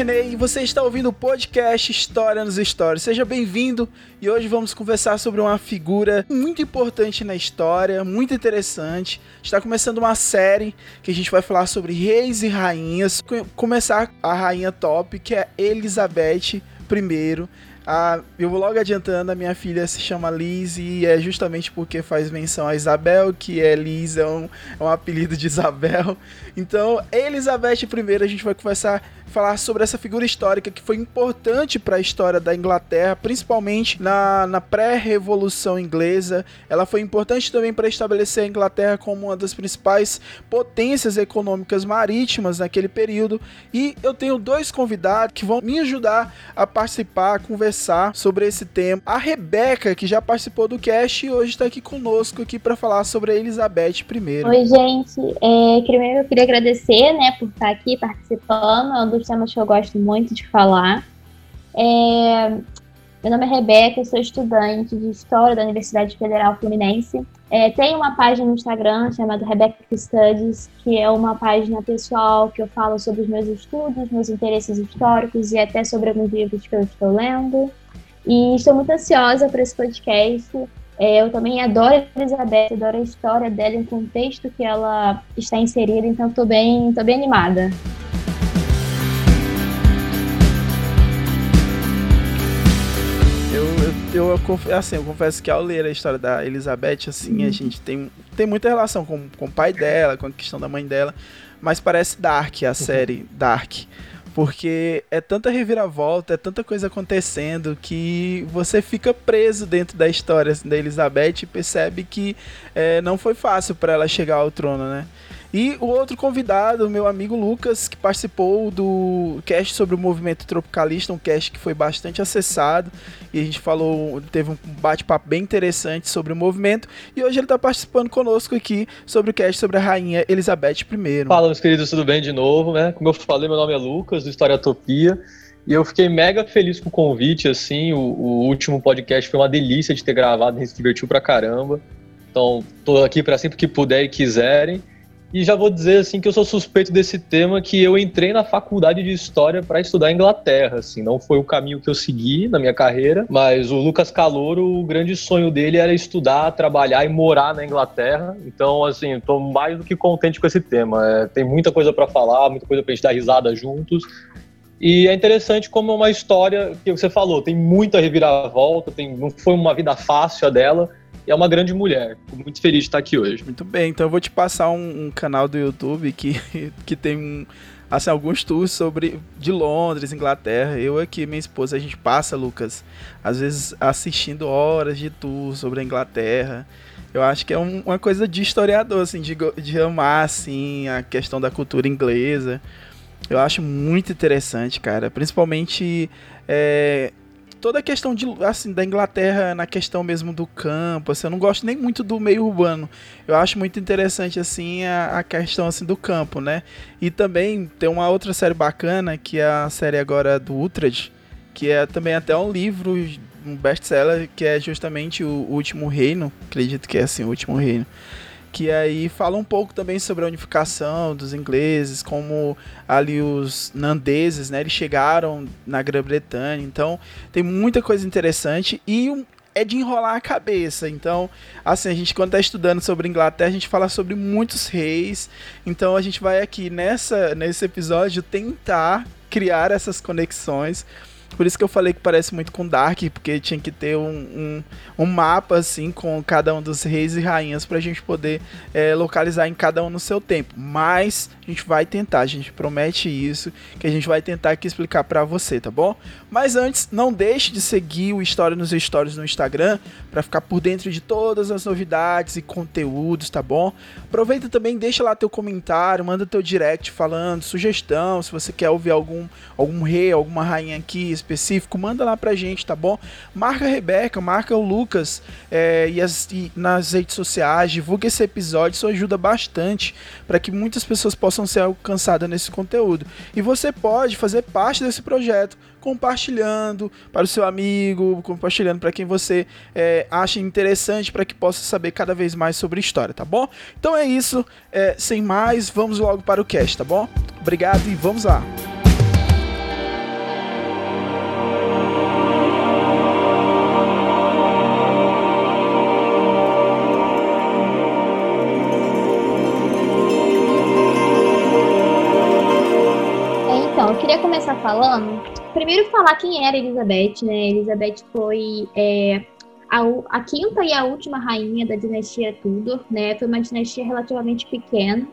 René e você está ouvindo o podcast História nos Stories. Seja bem-vindo e hoje vamos conversar sobre uma figura muito importante na história, muito interessante. Está começando uma série que a gente vai falar sobre reis e rainhas. Co- Começar a rainha top, que é Elizabeth I. Ah, eu vou logo adiantando, a minha filha se chama Liz e é justamente porque faz menção a Isabel, que é Liz, é um, é um apelido de Isabel. Então, Elizabeth I, a gente vai conversar, falar sobre essa figura histórica que foi importante para a história da Inglaterra, principalmente na, na pré-revolução inglesa. Ela foi importante também para estabelecer a Inglaterra como uma das principais potências econômicas marítimas naquele período. E eu tenho dois convidados que vão me ajudar a participar, a conversar sobre esse tema. A Rebeca, que já participou do cast e hoje está aqui conosco aqui para falar sobre a Elizabeth I. Oi, gente. É, primeiro eu queria agradecer, né, por estar aqui participando. É um dos temas que eu gosto muito de falar. É, meu nome é Rebeca, sou estudante de História da Universidade Federal Fluminense. É, tem uma página no Instagram chamada Rebeca Studies, que é uma página pessoal que eu falo sobre os meus estudos, meus interesses históricos e até sobre alguns livros que eu estou lendo. E estou muito ansiosa para esse podcast. É, eu também adoro a Elizabeth, adoro a história dela e o contexto que ela está inserida, então estou bem, tô bem animada. Eu, eu, assim, eu confesso que ao ler a história da Elizabeth, assim, a gente tem, tem muita relação com, com o pai dela, com a questão da mãe dela, mas parece Dark, a série Dark. Porque é tanta reviravolta, é tanta coisa acontecendo que você fica preso dentro da história assim, da Elizabeth e percebe que é, não foi fácil para ela chegar ao trono, né? E o outro convidado, meu amigo Lucas, que participou do cast sobre o movimento tropicalista, um cast que foi bastante acessado, e a gente falou, teve um bate-papo bem interessante sobre o movimento, e hoje ele está participando conosco aqui sobre o cast sobre a rainha Elizabeth I. Fala, meus queridos, tudo bem de novo, né? Como eu falei, meu nome é Lucas, do Historiatopia, e eu fiquei mega feliz com o convite, assim, o, o último podcast foi uma delícia de ter gravado, a gente se divertiu pra caramba, então tô aqui para sempre que puder e quiserem, e já vou dizer, assim, que eu sou suspeito desse tema, que eu entrei na faculdade de História para estudar Inglaterra, assim, não foi o caminho que eu segui na minha carreira, mas o Lucas Calouro, o grande sonho dele era estudar, trabalhar e morar na Inglaterra, então, assim, tô mais do que contente com esse tema, É, tem muita coisa para falar, muita coisa pra gente dar risada juntos, e é interessante como é uma história que você falou, tem muita reviravolta, tem, não foi uma vida fácil a dela, é uma grande mulher. Fico muito feliz de estar aqui hoje. Muito bem, então eu vou te passar um, um canal do YouTube que, que tem um, assim, alguns tours sobre de Londres, Inglaterra. Eu aqui, minha esposa, a gente passa, Lucas, às vezes assistindo horas de tour sobre a Inglaterra. Eu acho que é um- uma coisa de historiador, assim, de, de amar, assim, a questão da cultura inglesa. Eu acho muito interessante, cara. Principalmente é, toda a questão de, assim, da Inglaterra na questão mesmo do campo. Assim, eu não gosto nem muito do meio urbano. Eu acho muito interessante, assim, a, a questão, assim, do campo, né? E também tem uma outra série bacana, que é a série agora do Utrecht, que é também até um livro, um best-seller, que é justamente o Último Reino. Acredito que é, assim, o Último Reino que aí fala um pouco também sobre a unificação dos ingleses, como ali os nandeses, né, eles chegaram na Grã-Bretanha, então tem muita coisa interessante e um- é de enrolar a cabeça, então assim, a gente quando tá estudando sobre Inglaterra, a gente fala sobre muitos reis, então a gente vai aqui nessa, nesse episódio tentar criar essas conexões Por isso que eu falei que parece muito com Dark, porque tinha que ter um, um, um mapa assim com cada um dos reis e rainhas pra gente poder é, localizar em cada um no seu tempo. Mas a gente vai tentar, a gente promete isso, que a gente vai tentar aqui explicar para você, tá bom? Mas antes, não deixe de seguir o História nos Stories no Instagram para ficar por dentro de todas as novidades e conteúdos, tá bom? Aproveita também, deixa lá teu comentário, manda teu direct falando, sugestão, se você quer ouvir algum, algum rei, alguma rainha aqui específico, manda lá pra gente, tá bom? Marca a Rebeca, marca o Lucas é, e, as, e nas redes sociais, divulga esse episódio, isso ajuda bastante para que muitas pessoas possam ser alcançadas nesse conteúdo. E você pode fazer parte desse projeto compartilhando para o seu amigo, compartilhando para quem você é, acha interessante para que possa saber cada vez mais sobre história, tá bom? Então é isso, é, sem mais, vamos logo para o cast, tá bom? Obrigado e vamos lá. Falando. Primeiro, falar quem era Elizabeth, né? Elizabeth foi é, a, a, quinta e a última rainha da dinastia Tudor, né? Foi uma dinastia relativamente pequena.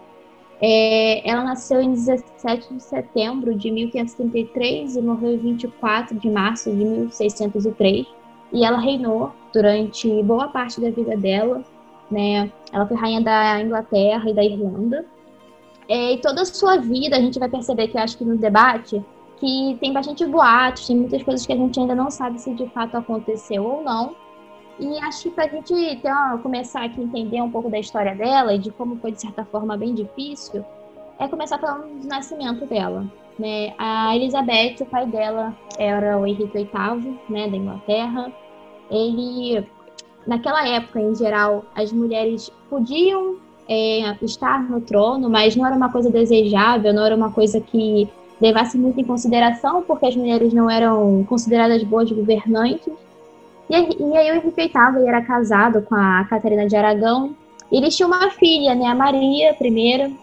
É, ela nasceu em 17 de setembro de 1533 e morreu em 24 de março de 1603. E ela reinou durante boa parte da vida dela, né? Ela foi rainha da Inglaterra e da Irlanda. É, e toda a sua vida, a gente vai perceber que eu acho que no debate, que tem bastante boatos, tem muitas coisas que a gente ainda não sabe se de fato aconteceu ou não. E acho que para a gente ter uma, começar aqui a entender um pouco da história dela e de como foi, de certa forma, bem difícil, é começar falando do nascimento dela. Né? A Elizabeth, o pai dela era o Henrique VIII, né, da Inglaterra. Ele, naquela época, em geral, as mulheres podiam é, estar no trono, mas não era uma coisa desejável, não era uma coisa que levasse muito em consideração, porque as mulheres não eram consideradas boas governantes. E, e aí o Henrique VIII era casado com a Catarina de Aragão, eles tinham uma filha, né, a Maria I,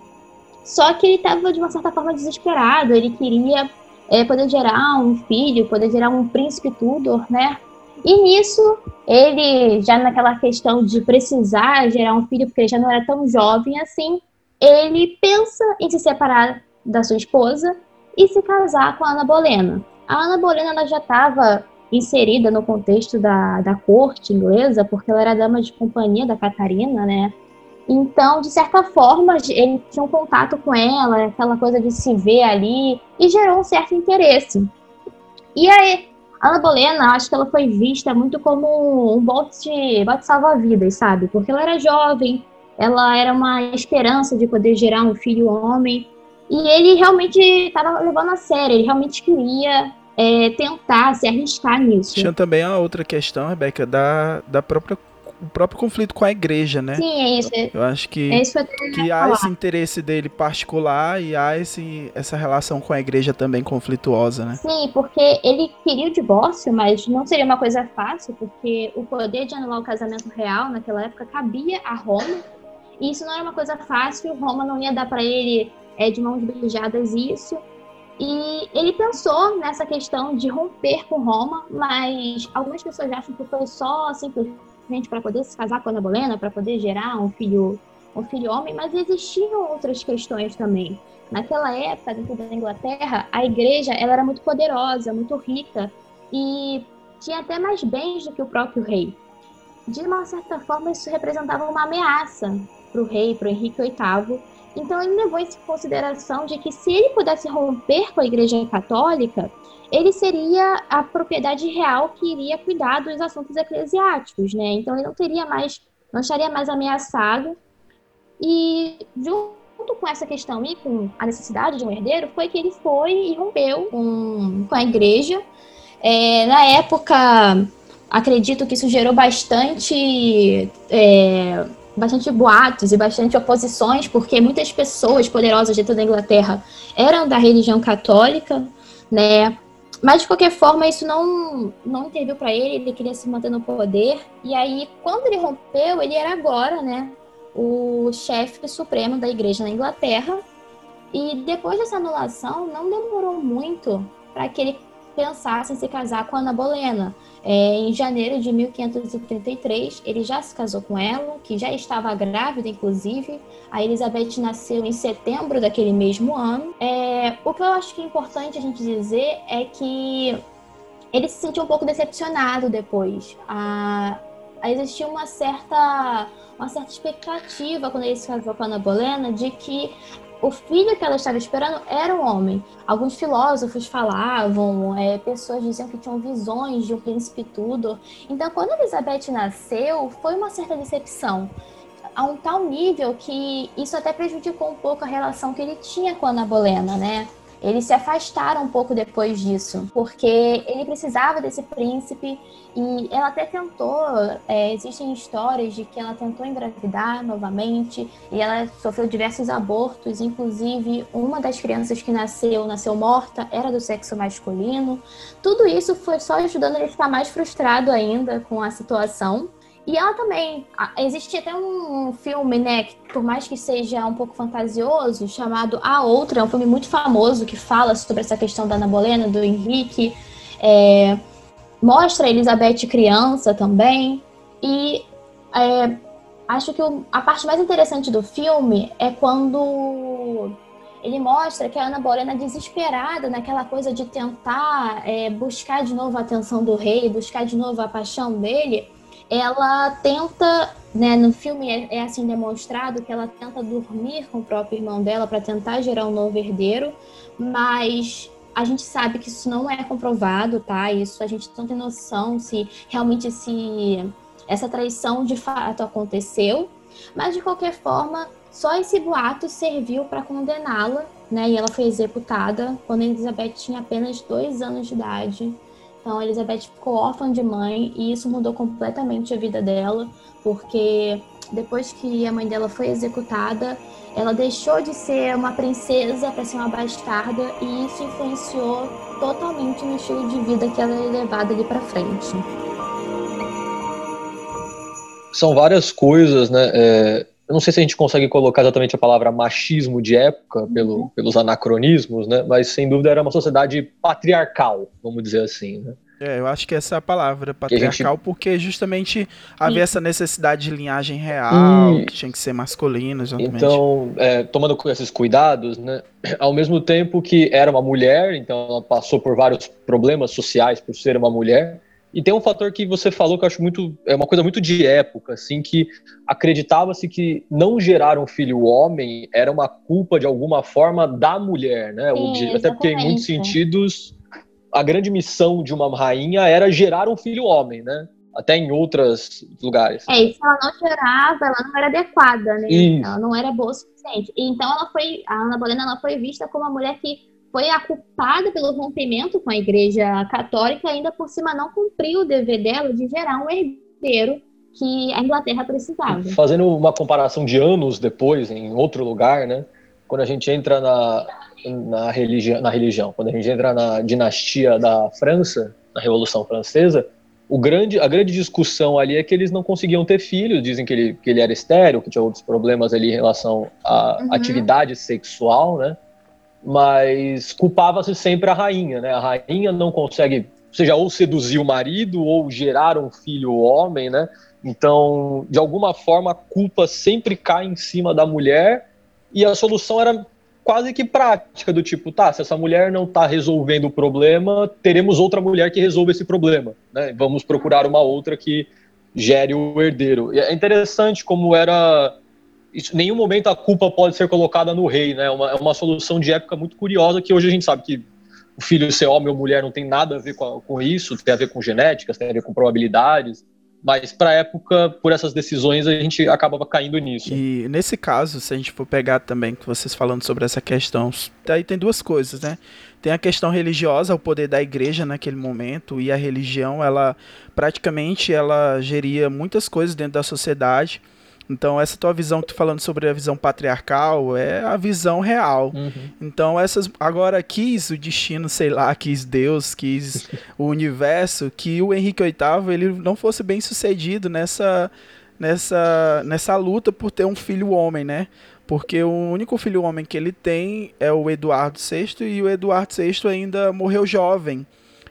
só que ele estava de uma certa forma desesperado, ele queria é, poder gerar um filho, poder gerar um príncipe Tudor, né, e nisso, ele, já naquela questão de precisar gerar um filho, porque ele já não era tão jovem assim, ele pensa em se separar da sua esposa e se casar com a Ana Bolena. A Ana Bolena ela já estava inserida no contexto da, da corte inglesa, porque ela era dama de companhia da Catarina, né? Então, de certa forma, ele tinha um contato com ela, aquela coisa de se ver ali, e gerou um certo interesse. E aí, a Ana Bolena, acho que ela foi vista muito como um bote, bote salva-vidas, sabe? Porque ela era jovem, ela era uma esperança de poder gerar um filho homem. E ele realmente estava levando a sério, ele realmente queria é, tentar se arriscar nisso. Tinha também a outra questão, Rebeca, da, da própria o próprio conflito com a igreja, né? Sim, é isso. Eu acho que, é isso que, que há esse interesse dele particular e há esse, essa relação com a igreja também conflituosa, né? Sim, porque ele queria o divórcio, mas não seria uma coisa fácil, porque o poder de anular o casamento real naquela época cabia a Roma, e isso não era uma coisa fácil, Roma não ia dar para ele é, de mãos beijadas isso. E ele pensou nessa questão de romper com Roma, mas algumas pessoas acham que foi só simplesmente para poder se casar com a Bolena, para poder gerar um filho, um filho homem, mas existiam outras questões também. Naquela época, dentro da Inglaterra, a igreja ela era muito poderosa, muito rica e tinha até mais bens do que o próprio rei. De uma certa forma, isso representava uma ameaça para o rei, para o Henrique VIII. Então, ele levou em consideração de que se ele pudesse romper com a Igreja Católica, ele seria a propriedade real que iria cuidar dos assuntos eclesiásticos, né? Então ele não teria mais, não estaria mais ameaçado. E junto com essa questão e com a necessidade de um herdeiro, foi que ele foi e rompeu com, com a igreja. É, na época, acredito que isso gerou bastante. É, bastante boatos e bastante oposições, porque muitas pessoas poderosas dentro da Inglaterra eram da religião católica, né? Mas de qualquer forma, isso não, não interviu para ele, ele queria se manter no poder. E aí, quando ele rompeu, ele era agora, né, o chefe supremo da igreja na Inglaterra. E depois dessa anulação, não demorou muito para que ele pensasse em se casar com Ana Bolena. É, em janeiro de 1533, ele já se casou com ela, que já estava grávida, inclusive. A Elizabeth nasceu em setembro daquele mesmo ano. É, o que eu acho que é importante a gente dizer é que ele se sentiu um pouco decepcionado depois. A, existia uma certa, uma certa expectativa quando ele se casou com a Ana Bolena de que o filho que ela estava esperando era um homem. Alguns filósofos falavam, é, pessoas diziam que tinham visões de um príncipe Tudor. Então, quando Elizabeth nasceu, foi uma certa decepção. A um tal nível que isso até prejudicou um pouco a relação que ele tinha com a Ana Bolena, né? Eles se afastaram um pouco depois disso, porque ele precisava desse príncipe e ela até tentou. É, existem histórias de que ela tentou engravidar novamente e ela sofreu diversos abortos, inclusive uma das crianças que nasceu, nasceu morta, era do sexo masculino. Tudo isso foi só ajudando ele a ficar mais frustrado ainda com a situação. E ela também. Existe até um filme, né, que por mais que seja um pouco fantasioso, chamado A Outra, é um filme muito famoso que fala sobre essa questão da Ana Bolena, do Henrique. É, mostra a Elizabeth criança também. E é, acho que o, a parte mais interessante do filme é quando ele mostra que a Ana Bolena é desesperada naquela coisa de tentar é, buscar de novo a atenção do rei, buscar de novo a paixão dele ela tenta, né, no filme é, é, assim demonstrado que ela tenta dormir com o próprio irmão dela para tentar gerar um novo herdeiro, mas a gente sabe que isso não é comprovado, tá? Isso a gente não tem noção se realmente se essa traição de fato aconteceu, mas de qualquer forma, só esse boato serviu para condená-la, né? E ela foi executada quando Elizabeth tinha apenas dois anos de idade então, a Elizabeth ficou órfã de mãe e isso mudou completamente a vida dela, porque depois que a mãe dela foi executada, ela deixou de ser uma princesa para ser uma bastarda e isso influenciou totalmente no estilo de vida que ela é levada ali para frente. São várias coisas, né? É, eu não sei se a gente consegue colocar exatamente a palavra machismo de época pelo, uhum. pelos anacronismos, né? Mas sem dúvida era uma sociedade patriarcal, vamos dizer assim, né? É, eu acho que essa é a palavra, patriarcal, gente... porque justamente havia essa necessidade de linhagem real, que tinha que ser masculino, exatamente. Então, é, tomando esses cuidados, né, ao mesmo tempo que era uma mulher, então ela passou por vários problemas sociais por ser uma mulher, e tem um fator que você falou que eu acho muito. É uma coisa muito de época, assim, que acreditava-se que não gerar um filho homem era uma culpa, de alguma forma, da mulher, né? Sim, até porque, em muitos sentidos, a grande missão de uma rainha era gerar um filho homem, né? Até em outros lugares. É, e se ela não gerava, ela não era adequada, né? Isso. Ela não era boa o suficiente. Então ela foi. A Ana Bolena ela foi vista como uma mulher que foi a culpada pelo rompimento com a Igreja Católica, ainda por cima não cumpriu o dever dela de gerar um herdeiro que a Inglaterra precisava. Fazendo uma comparação de anos depois, em outro lugar, né? Quando a gente entra na, na, religião, na religião, quando a gente entra na dinastia da França, na Revolução Francesa, o grande, a grande discussão ali é que eles não conseguiam ter filhos, dizem que ele, que ele era estéreo, que tinha outros problemas ali em relação à uhum. atividade sexual, né? Mas culpava-se sempre a rainha, né? A rainha não consegue, seja, ou seduzir o marido ou gerar um filho homem, né? Então, de alguma forma, a culpa sempre cai em cima da mulher e a solução era quase que prática, do tipo, tá, se essa mulher não está resolvendo o problema, teremos outra mulher que resolva esse problema, né? Vamos procurar uma outra que gere o herdeiro. E é interessante como era isso, nenhum momento a culpa pode ser colocada no rei, né? É uma, é uma solução de época muito curiosa que hoje a gente sabe que o filho ser homem ou mulher não tem nada a ver com, com isso, tem a ver com genéticas, tem a ver com probabilidades. Mas para a época, por essas decisões, a gente acabava caindo nisso. E nesse caso, se a gente for pegar também, que vocês falando sobre essa questão, daí tem duas coisas, né? Tem a questão religiosa, o poder da igreja naquele momento, e a religião, ela praticamente ela geria muitas coisas dentro da sociedade então, essa tua visão que tu falando sobre a visão patriarcal é a visão real. Uhum. Então, essas. Agora, quis o destino, sei lá, quis Deus, quis o universo, que o Henrique VIII ele não fosse bem sucedido nessa, nessa, nessa luta por ter um filho homem, né? Porque o único filho homem que ele tem é o Eduardo VI e o Eduardo VI ainda morreu jovem.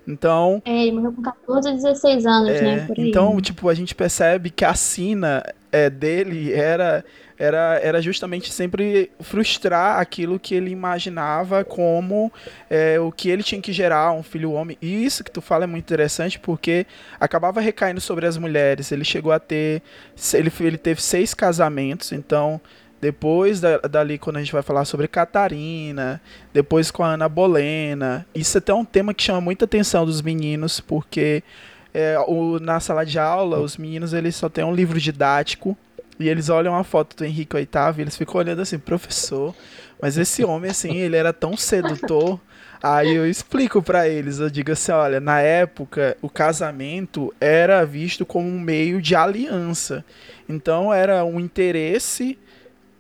Então. É, ele morreu com 14 ou 16 anos, é, né? Então, tipo, a gente percebe que a sina é, dele era, era, era justamente sempre frustrar aquilo que ele imaginava como é, o que ele tinha que gerar, um filho homem. E isso que tu fala é muito interessante porque acabava recaindo sobre as mulheres. Ele chegou a ter. Ele, ele teve seis casamentos, então depois da, dali, quando a gente vai falar sobre Catarina, depois com a Ana Bolena. Isso é até um tema que chama muita atenção dos meninos, porque é, o, na sala de aula, os meninos eles só têm um livro didático e eles olham a foto do Henrique VIII e eles ficam olhando assim, professor, mas esse homem, assim, ele era tão sedutor. Aí eu explico para eles, eu digo assim, olha, na época o casamento era visto como um meio de aliança. Então era um interesse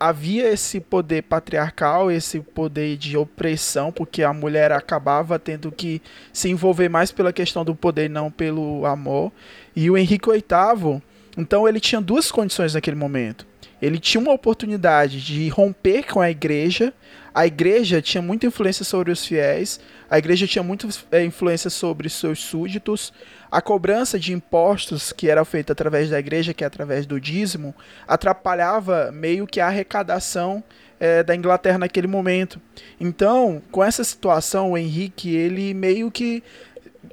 havia esse poder patriarcal, esse poder de opressão, porque a mulher acabava tendo que se envolver mais pela questão do poder, não pelo amor. E o Henrique VIII, então ele tinha duas condições naquele momento. Ele tinha uma oportunidade de romper com a igreja. A igreja tinha muita influência sobre os fiéis, a igreja tinha muita é, influência sobre seus súditos. A cobrança de impostos que era feita através da igreja, que é através do dízimo, atrapalhava meio que a arrecadação é, da Inglaterra naquele momento. Então, com essa situação, o Henrique ele meio que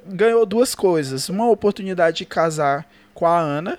ganhou duas coisas: uma oportunidade de casar com a Ana,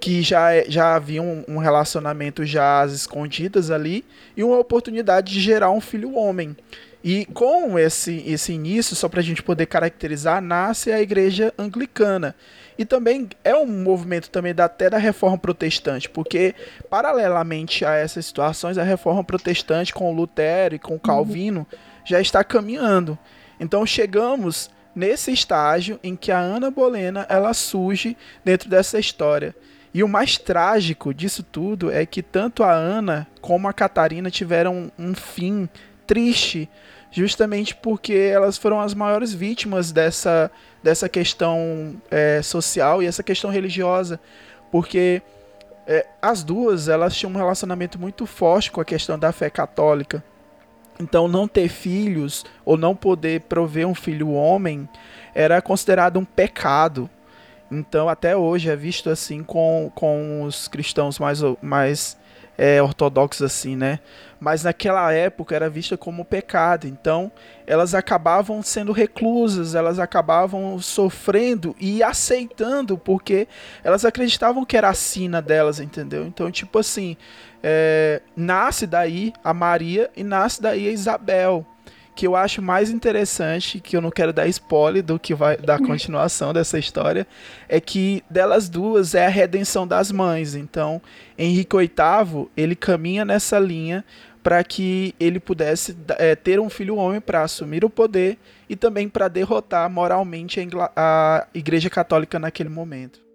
que já, é, já havia um, um relacionamento já às escondidas ali, e uma oportunidade de gerar um filho homem. E com esse, esse início, só para a gente poder caracterizar, nasce a igreja anglicana. E também é um movimento também da, até da reforma protestante, porque paralelamente a essas situações, a reforma protestante com Lutero e com Calvino já está caminhando. Então chegamos nesse estágio em que a Ana Bolena ela surge dentro dessa história. E o mais trágico disso tudo é que tanto a Ana como a Catarina tiveram um fim triste, justamente porque elas foram as maiores vítimas dessa, dessa questão é, social e essa questão religiosa, porque é, as duas elas tinham um relacionamento muito forte com a questão da fé católica. Então, não ter filhos ou não poder prover um filho homem era considerado um pecado. Então, até hoje é visto assim com, com os cristãos mais, mais é, ortodoxos, assim, né? mas naquela época era vista como pecado. Então, elas acabavam sendo reclusas, elas acabavam sofrendo e aceitando, porque elas acreditavam que era a sina delas, entendeu? Então, tipo assim, é, nasce daí a Maria e nasce daí a Isabel que eu acho mais interessante, que eu não quero dar spoiler do que vai da continuação dessa história, é que delas duas é a redenção das mães. Então, Henrique VIII, ele caminha nessa linha para que ele pudesse é, ter um filho homem para assumir o poder e também para derrotar moralmente a, a Igreja Católica naquele momento.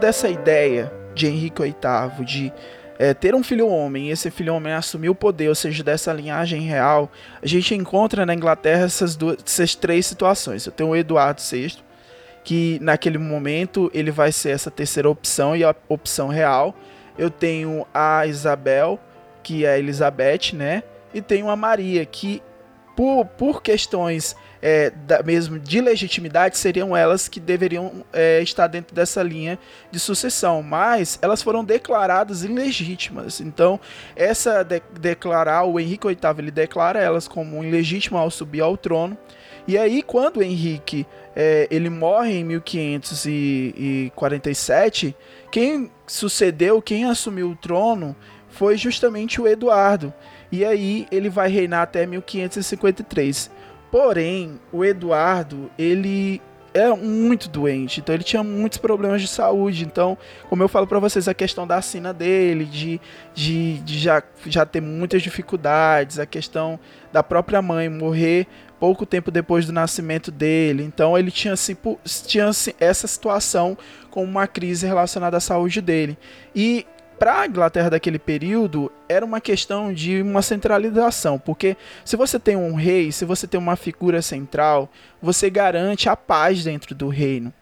Dessa ideia de Henrique VIII de é, ter um filho homem e esse filho homem assumir o poder, ou seja, dessa linhagem real, a gente encontra na Inglaterra essas, duas, essas três situações. Eu tenho o Eduardo VI, que naquele momento ele vai ser essa terceira opção e a opção real. Eu tenho a Isabel, que é a Elizabeth, né? E tenho a Maria, que por, por questões é, da, mesmo de legitimidade, seriam elas que deveriam é, estar dentro dessa linha de sucessão, mas elas foram declaradas ilegítimas. Então, essa de, declarar o Henrique VIII, ele declara elas como ilegítimas ao subir ao trono. E aí, quando o Henrique é, ele morre em 1547, quem sucedeu, quem assumiu o trono foi justamente o Eduardo. E aí ele vai reinar até 1553. Porém, o Eduardo, ele era muito doente, então ele tinha muitos problemas de saúde. Então, como eu falo para vocês, a questão da sina dele, de, de, de, já, já ter muitas dificuldades, a questão da própria mãe morrer pouco tempo depois do nascimento dele. Então, ele tinha, tinha essa situação com uma crise relacionada à saúde dele. E para a Inglaterra daquele período era uma questão de uma centralização, porque se você tem um rei, se você tem uma figura central, você garante a paz dentro do reino.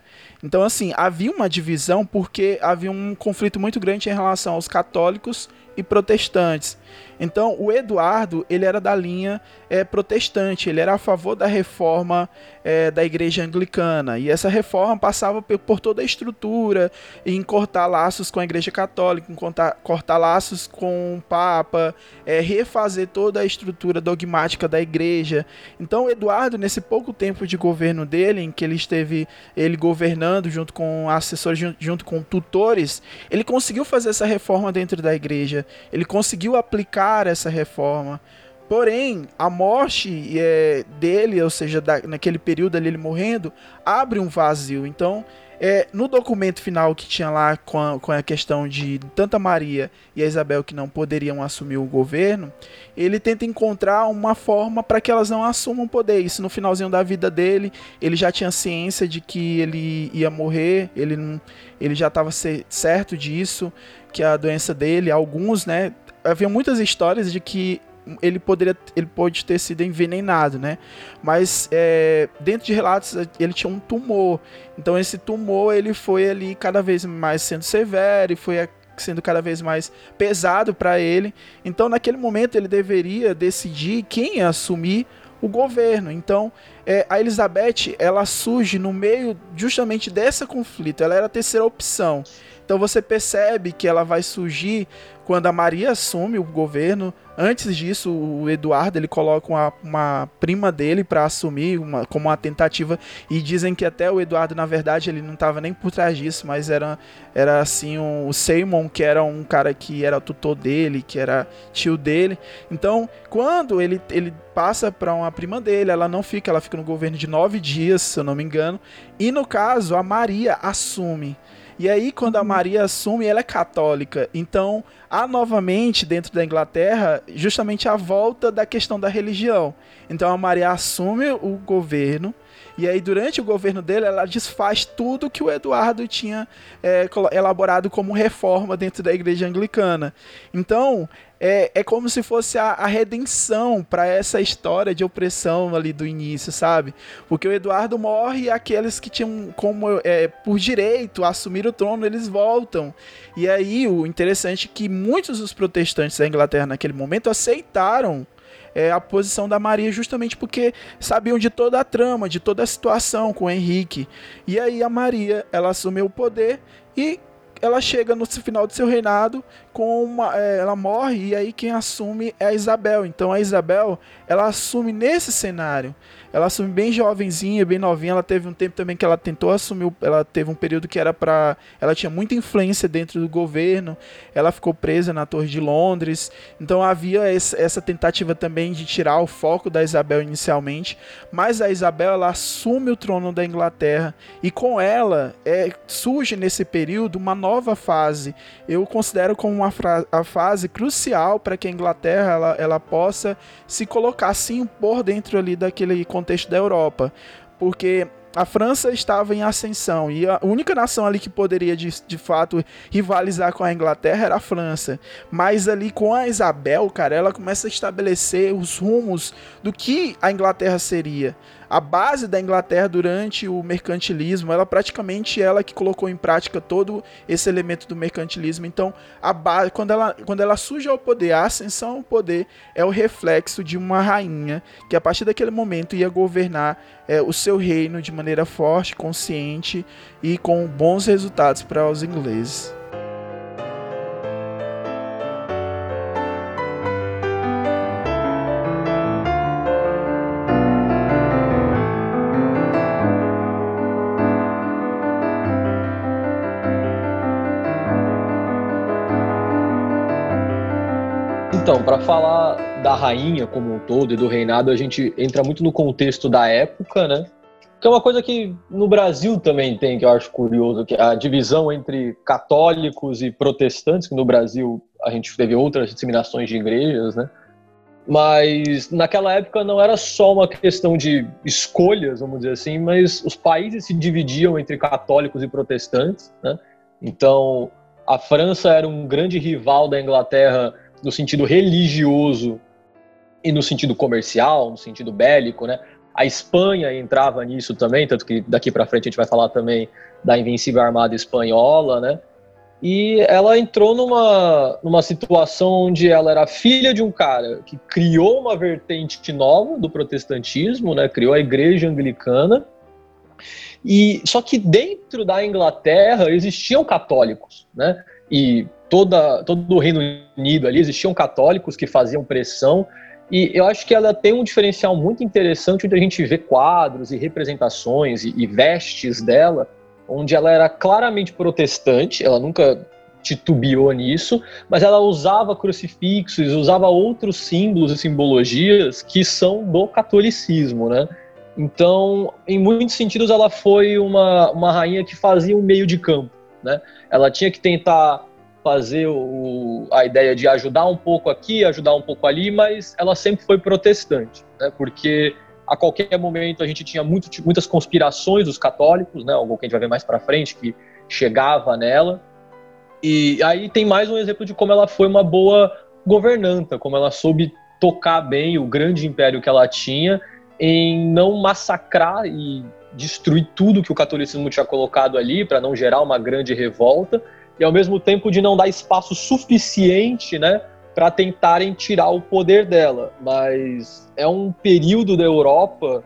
Então, assim, havia uma divisão porque havia um conflito muito grande em relação aos católicos e protestantes. Então, o Eduardo, ele era da linha é, protestante, ele era a favor da reforma é, da igreja anglicana. E essa reforma passava por toda a estrutura, em cortar laços com a igreja católica, em cortar, cortar laços com o Papa, é, refazer toda a estrutura dogmática da igreja. Então, o Eduardo, nesse pouco tempo de governo dele, em que ele esteve ele governando junto com assessores, junto com tutores, ele conseguiu fazer essa reforma dentro da igreja, ele conseguiu aplicar essa reforma. Porém, a morte é, dele, ou seja, da, naquele período ali ele morrendo, abre um vazio. Então, é, no documento final que tinha lá com a, com a questão de tanta Maria e a Isabel que não poderiam assumir o governo, ele tenta encontrar uma forma para que elas não assumam o poder. Isso no finalzinho da vida dele, ele já tinha ciência de que ele ia morrer, ele, não, ele já estava certo disso, que a doença dele, alguns, né, havia muitas histórias de que ele poderia ele pode ter sido envenenado, né? Mas é, dentro de relatos ele tinha um tumor. Então esse tumor ele foi ali cada vez mais sendo severo e foi sendo cada vez mais pesado para ele. Então naquele momento ele deveria decidir quem assumir o governo. Então é, a Elizabeth ela surge no meio justamente desse conflito. Ela era a terceira opção. Então você percebe que ela vai surgir quando a Maria assume o governo. Antes disso, o Eduardo ele coloca uma, uma prima dele para assumir uma, como uma tentativa e dizem que até o Eduardo na verdade ele não estava nem por trás disso, mas era era assim um, o Seymour que era um cara que era tutor dele, que era tio dele. Então, quando ele ele passa para uma prima dele, ela não fica, ela fica no governo de nove dias, se eu não me engano. E no caso, a Maria assume. E aí, quando a uhum. Maria assume, ela é católica. Então, há novamente dentro da Inglaterra justamente a volta da questão da religião. Então, a Maria assume o governo. E aí, durante o governo dele, ela desfaz tudo que o Eduardo tinha é, elaborado como reforma dentro da igreja anglicana. Então, é, é como se fosse a, a redenção para essa história de opressão ali do início, sabe? Porque o Eduardo morre e aqueles que tinham como é, por direito assumir o trono, eles voltam. E aí o interessante é que muitos dos protestantes da Inglaterra naquele momento aceitaram é, a posição da Maria justamente porque sabiam de toda a trama, de toda a situação com o Henrique. E aí a Maria, ela assumiu o poder e ela chega no final do seu reinado com uma, é, ela morre e aí quem assume é a Isabel. Então a Isabel ela assume nesse cenário ela assume bem jovenzinha, bem novinha. Ela teve um tempo também que ela tentou assumir, ela teve um período que era para, ela tinha muita influência dentro do governo. Ela ficou presa na Torre de Londres. Então havia essa tentativa também de tirar o foco da Isabel inicialmente, mas a Isabel ela assume o trono da Inglaterra e com ela é, surge nesse período uma nova fase. Eu considero como uma a fase crucial para que a Inglaterra ela, ela possa se colocar assim por dentro ali daquele contexto da Europa, porque a França estava em ascensão e a única nação ali que poderia de, de fato rivalizar com a Inglaterra era a França. Mas ali com a Isabel, cara, ela começa a estabelecer os rumos do que a Inglaterra seria a base da Inglaterra durante o mercantilismo, ela praticamente ela que colocou em prática todo esse elemento do mercantilismo. Então, a base, quando ela quando ela surge ao poder, a ascensão ao poder é o reflexo de uma rainha que a partir daquele momento ia governar é, o seu reino de maneira forte, consciente e com bons resultados para os ingleses. Então, para falar da rainha como um todo e do reinado, a gente entra muito no contexto da época, né? Que é uma coisa que no Brasil também tem, que eu acho curioso, que é a divisão entre católicos e protestantes, que no Brasil a gente teve outras disseminações de igrejas, né? Mas naquela época não era só uma questão de escolhas, vamos dizer assim, mas os países se dividiam entre católicos e protestantes, né? Então, a França era um grande rival da Inglaterra no sentido religioso e no sentido comercial, no sentido bélico, né? A Espanha entrava nisso também, tanto que daqui para frente a gente vai falar também da Invencível Armada Espanhola, né? E ela entrou numa, numa situação onde ela era filha de um cara que criou uma vertente nova do protestantismo, né? Criou a Igreja Anglicana. E só que dentro da Inglaterra existiam católicos, né? E toda todo o Reino Unido ali existiam católicos que faziam pressão e eu acho que ela tem um diferencial muito interessante onde a gente vê quadros e representações e, e vestes dela, onde ela era claramente protestante, ela nunca titubeou nisso, mas ela usava crucifixos, usava outros símbolos e simbologias que são do catolicismo, né? Então, em muitos sentidos, ela foi uma, uma rainha que fazia um meio de campo, né? Ela tinha que tentar fazer o, a ideia de ajudar um pouco aqui, ajudar um pouco ali, mas ela sempre foi protestante, né? Porque a qualquer momento a gente tinha muito, muitas conspirações dos católicos, né? Algo que a gente vai ver mais para frente que chegava nela. E aí tem mais um exemplo de como ela foi uma boa governanta, como ela soube tocar bem o grande império que ela tinha em não massacrar e destruir tudo que o catolicismo tinha colocado ali para não gerar uma grande revolta e ao mesmo tempo de não dar espaço suficiente, né, para tentarem tirar o poder dela. Mas é um período da Europa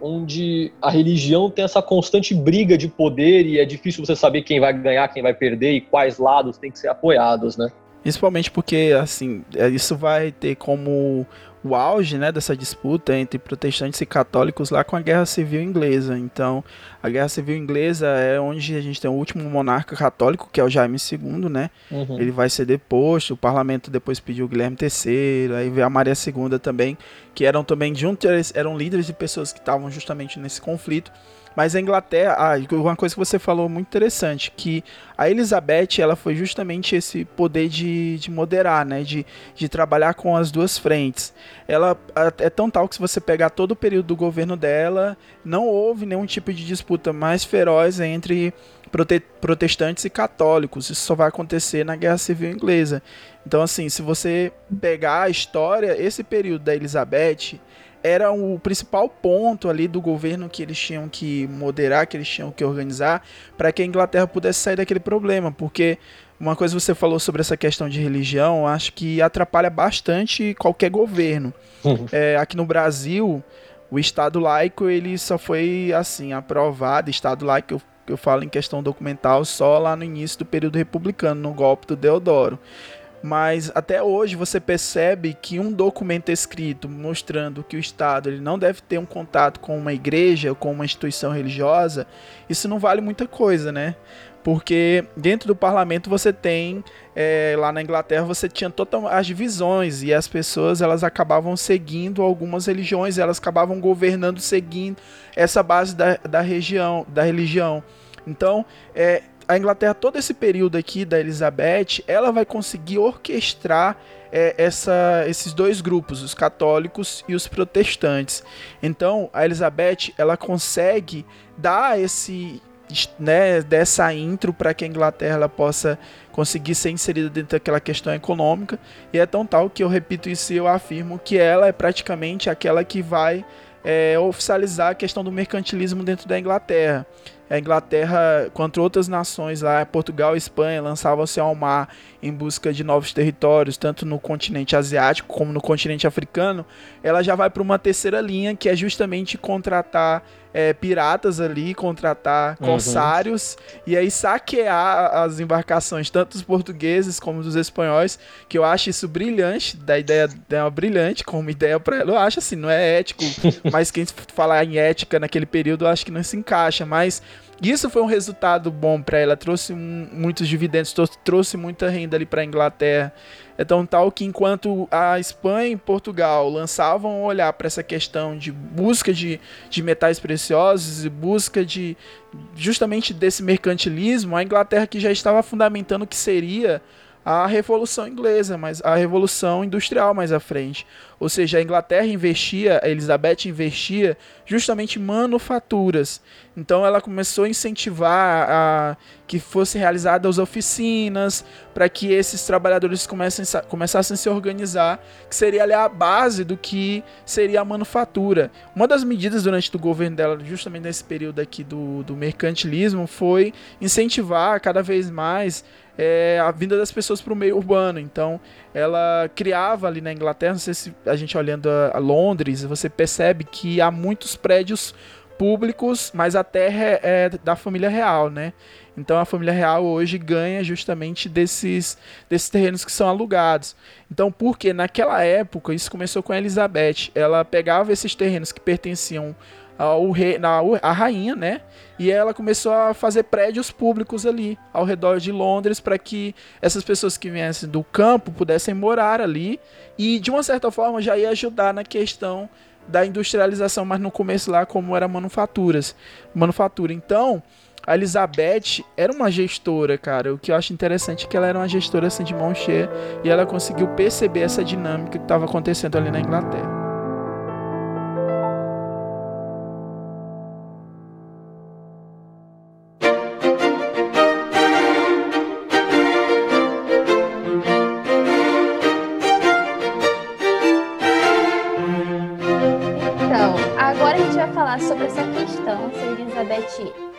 onde a religião tem essa constante briga de poder e é difícil você saber quem vai ganhar, quem vai perder e quais lados têm que ser apoiados, né? Principalmente porque, assim, é, isso vai ter como o auge né, dessa disputa entre protestantes e católicos lá com a Guerra Civil Inglesa. Então, a Guerra Civil Inglesa é onde a gente tem o último monarca católico, que é o Jaime II, né? Uhum. Ele vai ser deposto, o parlamento depois pediu o Guilherme III, aí veio a Maria II também, que eram também juntos, eram líderes de pessoas que estavam justamente nesse conflito. Mas a Inglaterra, ah, uma coisa que você falou muito interessante, que a Elizabeth, ela foi justamente esse poder de, de moderar, né, de, de trabalhar com as duas frentes. Ela é tão tal que se você pegar todo o período do governo dela, não houve nenhum tipo de disputa mais feroz entre prote protestantes e católicos. Isso só vai acontecer na Guerra Civil Inglesa. Então, assim, se você pegar a história, esse período da Elizabeth era o principal ponto ali do governo que eles tinham que moderar, que eles tinham que organizar, para que a Inglaterra pudesse sair daquele problema, porque uma coisa que você falou sobre essa questão de religião, acho que atrapalha bastante qualquer governo. Uhum. É, aqui no Brasil, o Estado laico ele só foi assim aprovado, Estado laico eu, eu falo em questão documental só lá no início do período republicano, no golpe do Deodoro mas até hoje você percebe que um documento escrito mostrando que o Estado ele não deve ter um contato com uma igreja ou com uma instituição religiosa, isso não vale muita coisa, né? Porque dentro do parlamento você tem, é, lá na Inglaterra você tinha total, as divisões e as pessoas elas acabavam seguindo algumas religiões, elas acabavam governando seguindo essa base da, da região, da religião. Então, é, a Inglaterra, todo esse período aqui da Elizabeth, ela vai conseguir orquestrar é, essa, esses dois grupos, os católicos e os protestantes. Então, a Elizabeth, ela consegue dar esse né, dessa intro para que a Inglaterra possa conseguir ser inserida dentro daquela questão econômica e é tão tal que eu repito isso e eu afirmo que ela é praticamente aquela que vai é, oficializar a questão do mercantilismo dentro da Inglaterra a Inglaterra, contra outras nações lá, Portugal e Espanha, lançavam-se ao mar em busca de novos territórios, tanto no continente asiático como no continente africano, ela já vai para uma terceira linha, que é justamente contratar é, piratas ali, contratar uhum. corsários e aí saquear as embarcações, tanto dos portugueses como dos espanhóis, que eu acho isso brilhante, da ideia dela brilhante como ideia para ela. Eu acho assim, não é ético, mas quem falar em ética naquele período, eu acho que não se encaixa, mas Isso foi um resultado bom para ela, trouxe um, muitos dividendos, trouxe muita renda ali para a Inglaterra. Então, tal que enquanto a Espanha e Portugal lançavam um olhar para essa questão de busca de, de metais preciosos e busca de justamente desse mercantilismo, a Inglaterra que já estava fundamentando o que seria a Revolução Inglesa, mas a Revolução Industrial mais à frente. Ou seja, a Inglaterra investia, a Elizabeth investia justamente em manufaturas. Então ela começou a incentivar a que fossem realizadas oficinas para que esses trabalhadores comecem, começassem a se organizar, que seria ali a base do que seria a manufatura. Uma das medidas durante o governo dela, justamente nesse período aqui do, do mercantilismo, foi incentivar cada vez mais é, a vinda das pessoas para o meio urbano. Então, ela criava ali na Inglaterra, não sei se a gente olhando a, a Londres, você percebe que há muitos prédios públicos, mas a terra é, é da família real, né? Então a família real hoje ganha justamente desses, desses terrenos que são alugados. Então, porque naquela época, isso começou com a Elizabeth, ela pegava esses terrenos que pertenciam ao rei, na, a rainha, né? E ela começou a fazer prédios públicos ali ao redor de Londres para que essas pessoas que viessem do campo pudessem morar ali e de uma certa forma já ia ajudar na questão da industrialização, mas no começo lá como era manufaturas, manufatura. Então, a Elizabeth era uma gestora, cara. O que eu acho interessante é que ela era uma gestora assim de mão cheia e ela conseguiu perceber essa dinâmica que estava acontecendo ali na Inglaterra.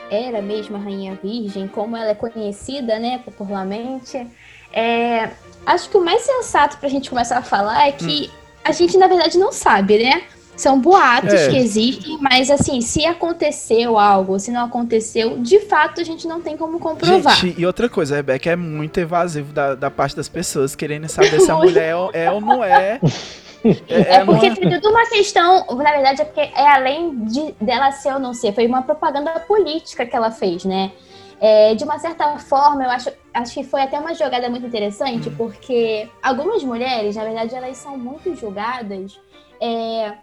Era mesmo a Rainha Virgem, como ela é conhecida, né, popularmente, é, acho que o mais sensato para a gente começar a falar é que hum. a gente, na verdade, não sabe, né? São boatos é. que existem, mas assim, se aconteceu algo, se não aconteceu, de fato a gente não tem como comprovar. Gente, e outra coisa, a Rebeca é muito evasivo da, da parte das pessoas querendo saber se a mulher é, é ou não é É, é porque uma... tem tudo uma questão, na verdade, é porque é além de dela ser ou não ser, foi uma propaganda política que ela fez, né? É, de uma certa forma, eu acho, acho que foi até uma jogada muito interessante, porque algumas mulheres, na verdade, elas são muito julgadas é,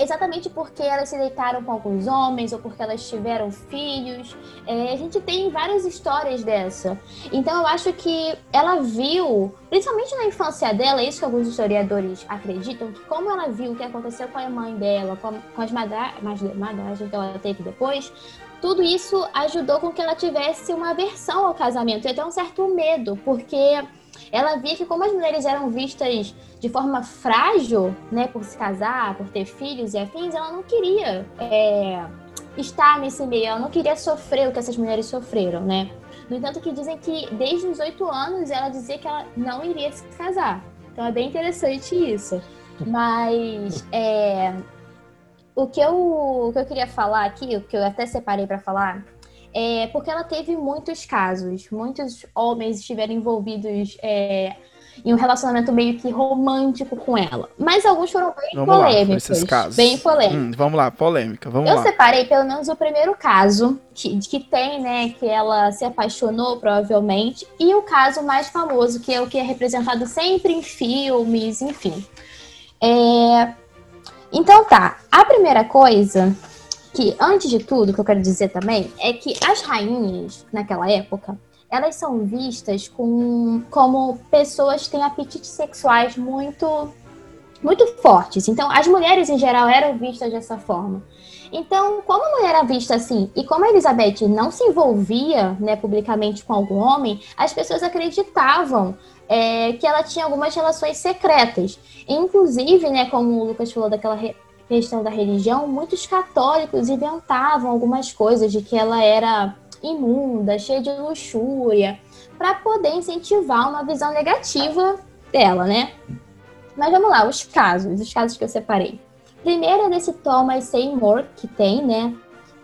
exatamente porque elas se deitaram com alguns homens ou porque elas tiveram filhos. É, a gente tem várias histórias dessa. Então eu acho que ela viu, principalmente na infância dela, isso que alguns historiadores acreditam, que como ela viu o que aconteceu com a mãe dela, com, com as madrastas que ela teve depois, tudo isso ajudou com que ela tivesse uma aversão ao casamento e até um certo medo, porque ela via que como as mulheres eram vistas de forma frágil, né, por se casar, por ter filhos e afins, ela não queria é, estar nesse meio, ela não queria sofrer o que essas mulheres sofreram, né? No entanto, que dizem que desde os oito anos ela dizia que ela não iria se casar. Então é bem interessante isso. Mas é, o, que eu, o que eu queria falar aqui, o que eu até separei para falar, é, porque ela teve muitos casos, muitos homens estiveram envolvidos é, em um relacionamento meio que romântico com ela. Mas alguns foram bem vamos polêmicos. Lá, esses casos. Bem polêmicos. Hum, vamos lá, polêmica, vamos Eu lá. Separei pelo menos o primeiro caso, que, que tem, né, que ela se apaixonou, provavelmente, e o caso mais famoso, que é o que é representado sempre em filmes, enfim. É... Então tá, a primeira coisa que, antes de tudo, que eu quero dizer também, é que as rainhas, naquela época, elas são vistas com, como pessoas que têm apetites sexuais muito, muito fortes. Então, as mulheres, em geral, eram vistas dessa forma. Então, como a mulher era vista assim, e como a Elizabeth não se envolvia né, publicamente com algum homem, as pessoas acreditavam é, que ela tinha algumas relações secretas. Inclusive, né, como o Lucas falou daquela questão da religião, muitos católicos inventavam algumas coisas de que ela era imunda, cheia de luxúria, para poder incentivar uma visão negativa dela, né? Mas vamos lá, os casos, os casos que eu separei. Primeiro é desse Thomas Seymour, que tem, né?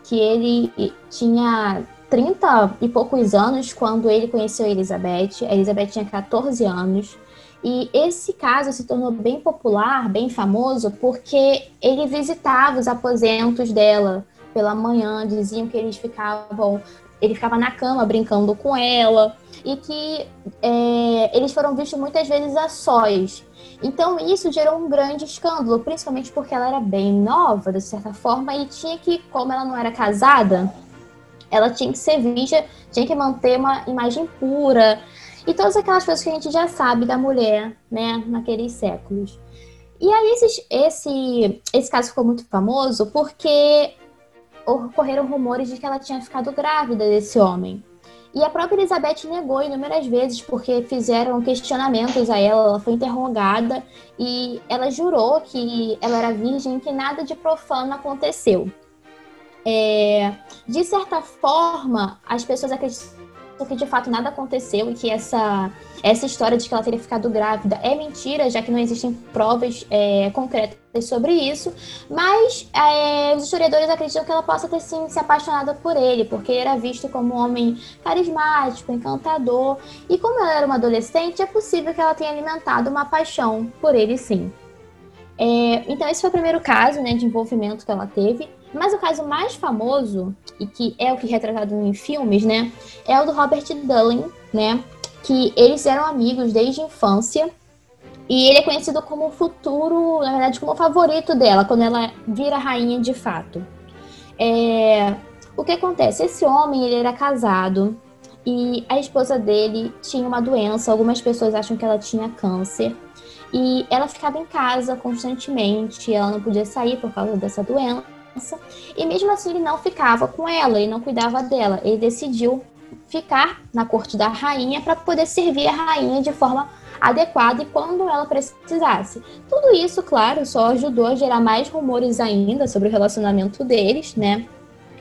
Que ele tinha 30 e poucos anos quando ele conheceu a Elizabeth. A Elizabeth tinha 14 anos. E esse caso se tornou bem popular, bem famoso, porque ele visitava os aposentos dela pela manhã, diziam que eles ficavam ele ficava na cama brincando com ela e que é, eles foram vistos muitas vezes a sós. Então isso gerou um grande escândalo, principalmente porque ela era bem nova, de certa forma, e tinha que, como ela não era casada, ela tinha que ser vista, tinha que manter uma imagem pura e todas aquelas coisas que a gente já sabe da mulher, né, naqueles séculos. E aí esse, esse, esse caso ficou muito famoso porque ocorreram rumores de que ela tinha ficado grávida desse homem. E a própria Elizabeth negou inúmeras vezes, porque fizeram questionamentos a ela, ela foi interrogada e ela jurou que ela era virgem, que nada de profano aconteceu. É, de certa forma, as pessoas acreditam que de fato nada aconteceu e que essa, essa história de que ela teria ficado grávida é mentira, já que não existem provas é, concretas sobre isso, mas é, os historiadores acreditam que ela possa ter sim se apaixonado por ele, porque ele era visto como um homem carismático, encantador, e como ela era uma adolescente, é possível que ela tenha alimentado uma paixão por ele sim. É, então esse foi o primeiro caso né, de envolvimento que ela teve. Mas o caso mais famoso, e que é o que é retratado em filmes, né? É o do Robert Dulling, né? Que eles eram amigos desde a infância. E ele é conhecido como o futuro, na verdade, como o favorito dela, quando ela vira rainha de fato. É... O que acontece? Esse homem, ele era casado e a esposa dele tinha uma doença. Algumas pessoas acham que ela tinha câncer. E ela ficava em casa constantemente, ela não podia sair por causa dessa doença criança, e mesmo assim ele não ficava com ela, ele não cuidava dela. Ele decidiu ficar na corte da rainha para poder servir a rainha de forma adequada e quando ela precisasse. Tudo isso, claro, só ajudou a gerar mais rumores ainda sobre o relacionamento deles, né?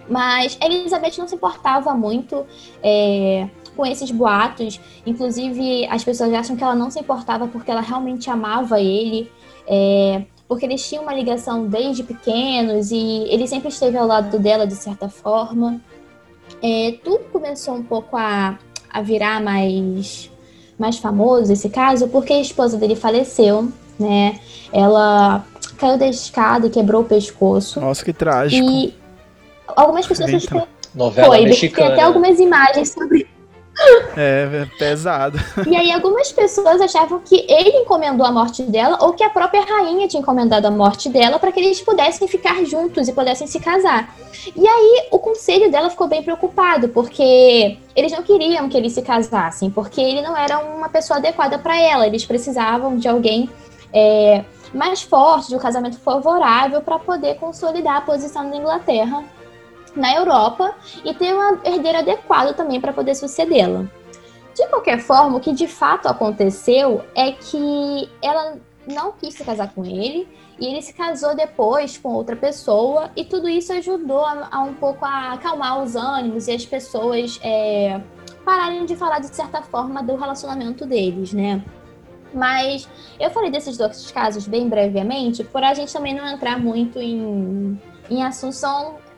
Mas Elizabeth não se importava muito é, com esses boatos. Inclusive, as pessoas acham que ela não se importava porque ela realmente amava ele. É, porque eles tinham uma ligação desde pequenos e ele sempre esteve ao lado dela de certa forma. É, tudo começou um pouco a, a virar mais, mais famoso esse caso porque a esposa dele faleceu, né? Ela caiu da escada e quebrou o pescoço. Nossa, que trágico. E algumas pessoas. Novela foi, mexicana. tem até algumas imagens sobre É, é pesado. E aí algumas pessoas achavam que ele encomendou a morte dela ou que a própria rainha tinha encomendado a morte dela para que eles pudessem ficar juntos e pudessem se casar. E aí o conselho dela ficou bem preocupado, porque eles não queriam que eles se casassem, porque ele não era uma pessoa adequada para ela. Eles precisavam de alguém é, mais forte, de um casamento favorável para poder consolidar a posição da Inglaterra na Europa e ter um herdeiro adequado também para poder sucedê-la. De qualquer forma, o que de fato aconteceu é que ela não quis se casar com ele e ele se casou depois com outra pessoa e tudo isso ajudou a, a um pouco a acalmar os ânimos e as pessoas é, pararem de falar de certa forma do relacionamento deles, né? Mas eu falei desses dois casos bem brevemente, por a gente também não entrar muito em, em assuntos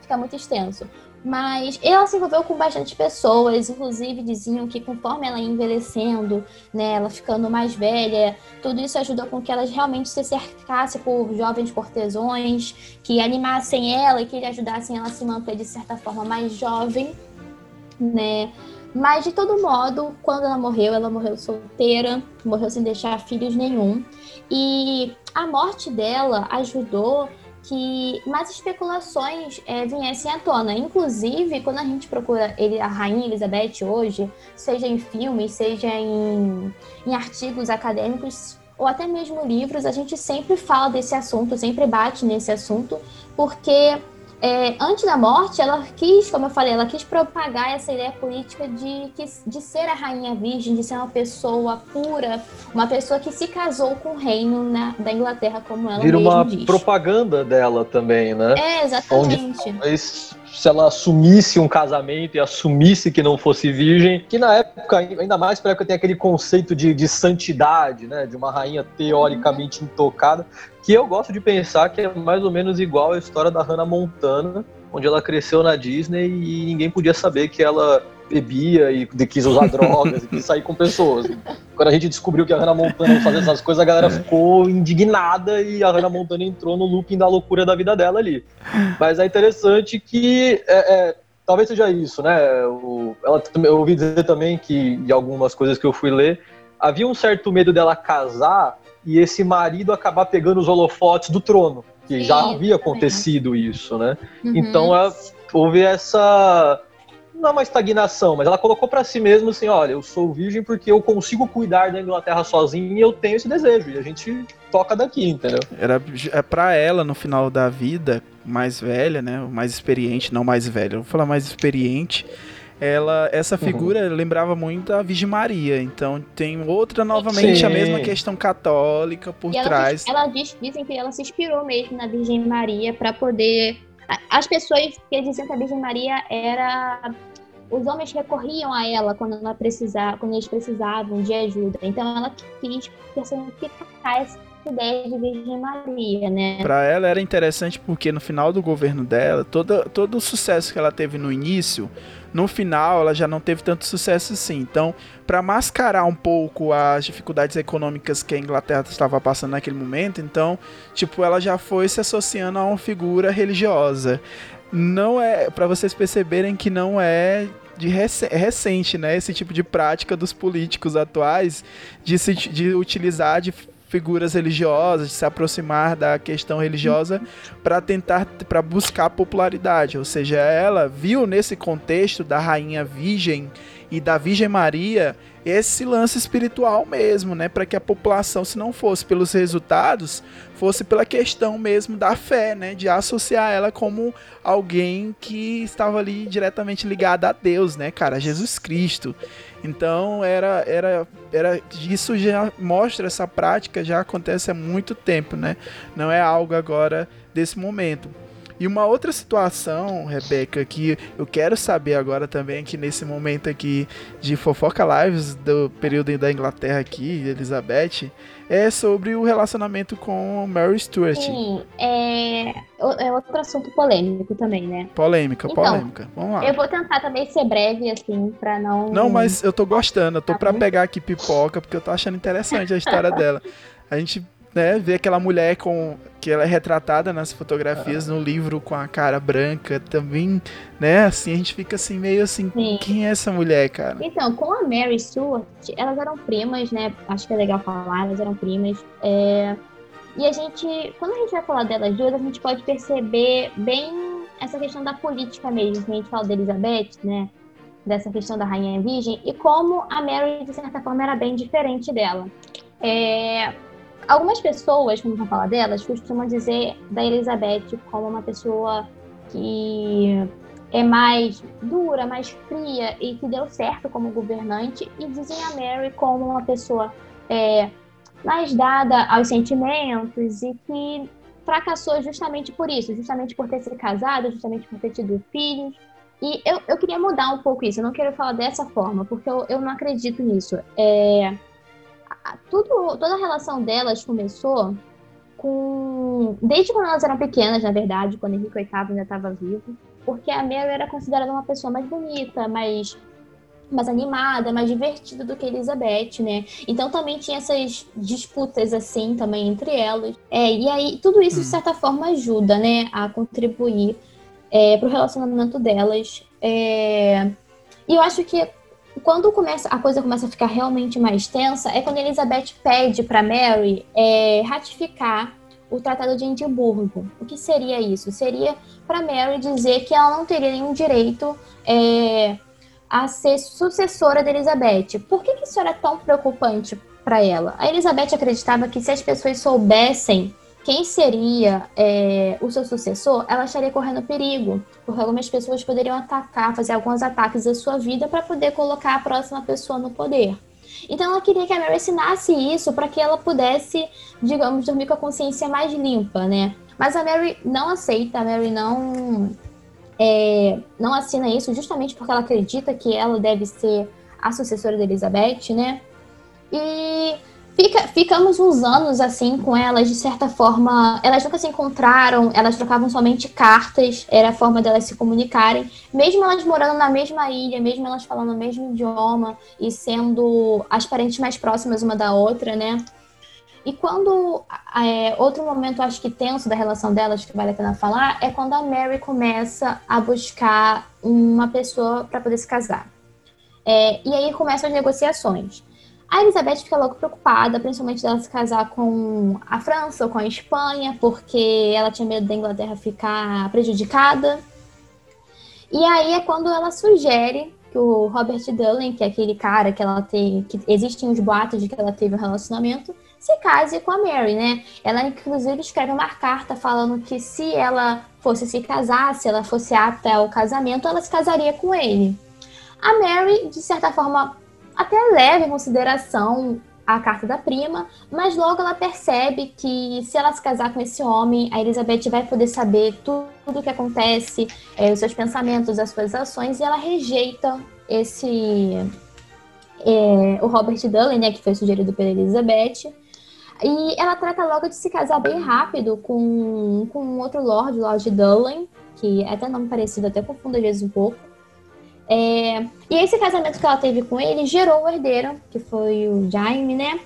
fica muito extenso. Mas ela se envolveu com bastante pessoas, inclusive diziam que conforme ela ia envelhecendo, né, ela ficando mais velha, tudo isso ajudou com que ela realmente se cercasse por jovens cortesões que animassem ela e que ajudassem ela a se manter de certa forma mais jovem, né? Mas de todo modo, quando ela morreu, ela morreu solteira, morreu sem deixar filhos nenhum. E a morte dela ajudou que mais especulações é, viessem à tona. Inclusive, quando a gente procura ele, a Rainha Elizabeth hoje, seja em filmes, seja em, em artigos acadêmicos, ou até mesmo livros, a gente sempre fala desse assunto, sempre bate nesse assunto, porque é, antes da morte, ela quis, como eu falei, ela quis propagar essa ideia política de, de ser a rainha virgem, de ser uma pessoa pura, uma pessoa que se casou com o reino na, da Inglaterra, como ela Vira mesma uma diz. propaganda dela também, né? É, exatamente. Talvez se ela assumisse um casamento e assumisse que não fosse virgem, que na época, ainda mais para época, tem aquele conceito de, de santidade, né? De uma rainha teoricamente intocada, que eu gosto de pensar que é mais ou menos igual a história da Hannah Montana, onde ela cresceu na Disney e ninguém podia saber que ela bebia e quis usar drogas e quis sair com pessoas. Quando a gente descobriu que a Hannah Montana fazia essas coisas, a galera é. ficou indignada e a Hannah Montana entrou no looping da loucura da vida dela ali. Mas é interessante que é, é, talvez seja isso, né? O, ela, eu ouvi dizer também que, de algumas coisas que eu fui ler, havia um certo medo dela casar e esse marido acabar pegando os holofotes do trono, que Sim, já havia acontecido isso, né? Uhum. Então é, houve essa não é uma estagnação, mas ela colocou para si mesma assim, olha, eu sou virgem porque eu consigo cuidar da Inglaterra sozinha e eu tenho esse desejo e a gente toca daqui, entendeu? Era é para ela no final da vida, mais velha, né, mais experiente, não mais velha, eu vou falar mais experiente. Ela, essa uhum. figura uhum. lembrava muito a Virgem Maria, então tem outra novamente Sim. a mesma questão católica por e trás. Ela, ela diz, dizem que ela se inspirou mesmo na Virgem Maria para poder as pessoas que diziam que a Virgem Maria era os homens recorriam a ela quando ela precisava, quando eles precisavam de ajuda. Então ela quis personificar essa ideia de Virgem Maria, né? Para ela era interessante porque no final do governo dela, todo, todo o sucesso que ela teve no início no final, ela já não teve tanto sucesso assim. Então, para mascarar um pouco as dificuldades econômicas que a Inglaterra estava passando naquele momento, então, tipo, ela já foi se associando a uma figura religiosa. Não é, para vocês perceberem que não é de rec recente, né? Esse tipo de prática dos políticos atuais de, se, de utilizar de figuras religiosas, de se aproximar da questão religiosa para tentar para buscar popularidade, ou seja, ela viu nesse contexto da rainha virgem e da Virgem Maria esse lance espiritual mesmo, né, para que a população, se não fosse pelos resultados, fosse pela questão mesmo da fé, né, de associar ela como alguém que estava ali diretamente ligada a Deus, né, cara, a Jesus Cristo. Então era, era, era isso já mostra essa prática já acontece há muito tempo, né? Não é algo agora desse momento. E uma outra situação, Rebeca, que eu quero saber agora também, aqui nesse momento aqui de fofoca lives do período da Inglaterra aqui, Elizabeth, é sobre o relacionamento com Mary Stuart. Sim, é, é outro assunto polêmico também, né? Polêmica, então, polêmica. Vamos lá. Eu vou tentar também ser breve, assim, pra não. Não, mas eu tô gostando, eu tô tá pra pegar aqui pipoca, porque eu tô achando interessante a história dela. A gente né, ver aquela mulher com que ela é retratada nas fotografias no livro com a cara branca também, né? Assim, a gente fica assim meio assim, Sim. quem é essa mulher, cara? Então, com a Mary Stuart, elas eram primas, né? Acho que é legal falar, elas eram primas. É... E a gente, quando a gente vai falar delas duas, a gente pode perceber bem essa questão da política mesmo, que a gente fala da Elizabeth, né? Dessa questão da rainha virgem, e como a Mary, de certa forma, era bem diferente dela. É, Algumas pessoas, quando vão falar delas, costumam dizer da Elizabeth como uma pessoa que é mais dura, mais fria e que deu certo como governante, e dizem a Mary como uma pessoa é, mais dada aos sentimentos e que fracassou justamente por isso, justamente por ter se casado, justamente por ter tido filhos. E eu, eu queria mudar um pouco isso, eu não quero falar dessa forma, porque eu, eu não acredito nisso. É, tudo, toda a relação delas começou com. Desde quando elas eram pequenas, na verdade, quando Henrique VIII ainda estava vivo, porque a Mary era considerada uma pessoa mais bonita, mais, mais animada, mais divertida do que Elizabeth, né? Então também tinha essas disputas assim também entre elas. É, e aí tudo isso, de hum. certa forma, ajuda, né, a contribuir é, para o relacionamento delas. É... E eu acho que quando começa, a coisa começa a ficar realmente mais tensa, é quando Elizabeth pede para Mary é, ratificar o Tratado de Edimburgo. O que seria isso? Seria para Mary dizer que ela não teria nenhum direito é, a ser sucessora de Elizabeth. Por que, que isso era tão preocupante para ela? A Elizabeth acreditava que se as pessoas soubessem quem seria é, o seu sucessor, ela estaria correndo perigo, porque algumas pessoas poderiam atacar, fazer alguns ataques à sua vida para poder colocar a próxima pessoa no poder. Então ela queria que a Mary ensinasse isso para que ela pudesse, digamos, dormir com a consciência mais limpa, né? Mas a Mary não aceita, a Mary não é, não assina isso justamente porque ela acredita que ela deve ser a sucessora de Elizabeth, né? E Fica, ficamos uns anos assim com elas, de certa forma. Elas nunca se encontraram, elas trocavam somente cartas, era a forma delas se comunicarem. Mesmo elas morando na mesma ilha, mesmo elas falando o mesmo idioma e sendo as parentes mais próximas uma da outra, né? E quando. É, outro momento, acho que tenso da relação delas, que vale a pena falar, é quando a Mary começa a buscar uma pessoa para poder se casar. É, e aí começam as negociações. A Elizabeth fica logo preocupada, principalmente dela se casar com a França ou com a Espanha, porque ela tinha medo da Inglaterra ficar prejudicada. E aí é quando ela sugere que o Robert Dullen, que é aquele cara que ela tem, que existem os boatos de que ela teve um relacionamento, se case com a Mary, né? Ela inclusive escreve uma carta falando que se ela fosse se casar, se ela fosse apta ao casamento, ela se casaria com ele. A Mary, de certa forma, até leva em consideração a carta da prima, mas logo ela percebe que se ela se casar com esse homem, a Elizabeth vai poder saber tudo o que acontece, é, os seus pensamentos, as suas ações, e ela rejeita esse é, o Robert Dudley, né, que foi sugerido pela Elizabeth. E ela trata logo de se casar bem rápido com, com outro Lord, Lord Dudley, que é até nome parecido, até confundo às vezes um pouco. É, e esse casamento que ela teve com ele gerou o herdeiro, que foi o Jaime, né?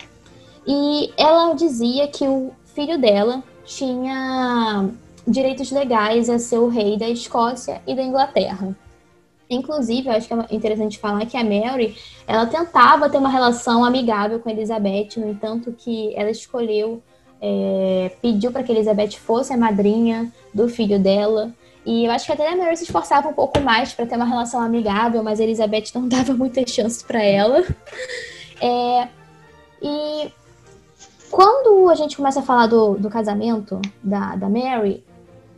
E ela dizia que o filho dela tinha direitos legais a ser o rei da Escócia e da Inglaterra. Inclusive, eu acho que é interessante falar que a Mary, ela tentava ter uma relação amigável com Elizabeth, no entanto que ela escolheu, é, pediu para que Elizabeth fosse a madrinha do filho dela, e eu acho que até a Mary se esforçava um pouco mais para ter uma relação amigável, mas a Elizabeth não dava muita chance para ela. É, e quando a gente começa a falar do, do casamento da, da Mary,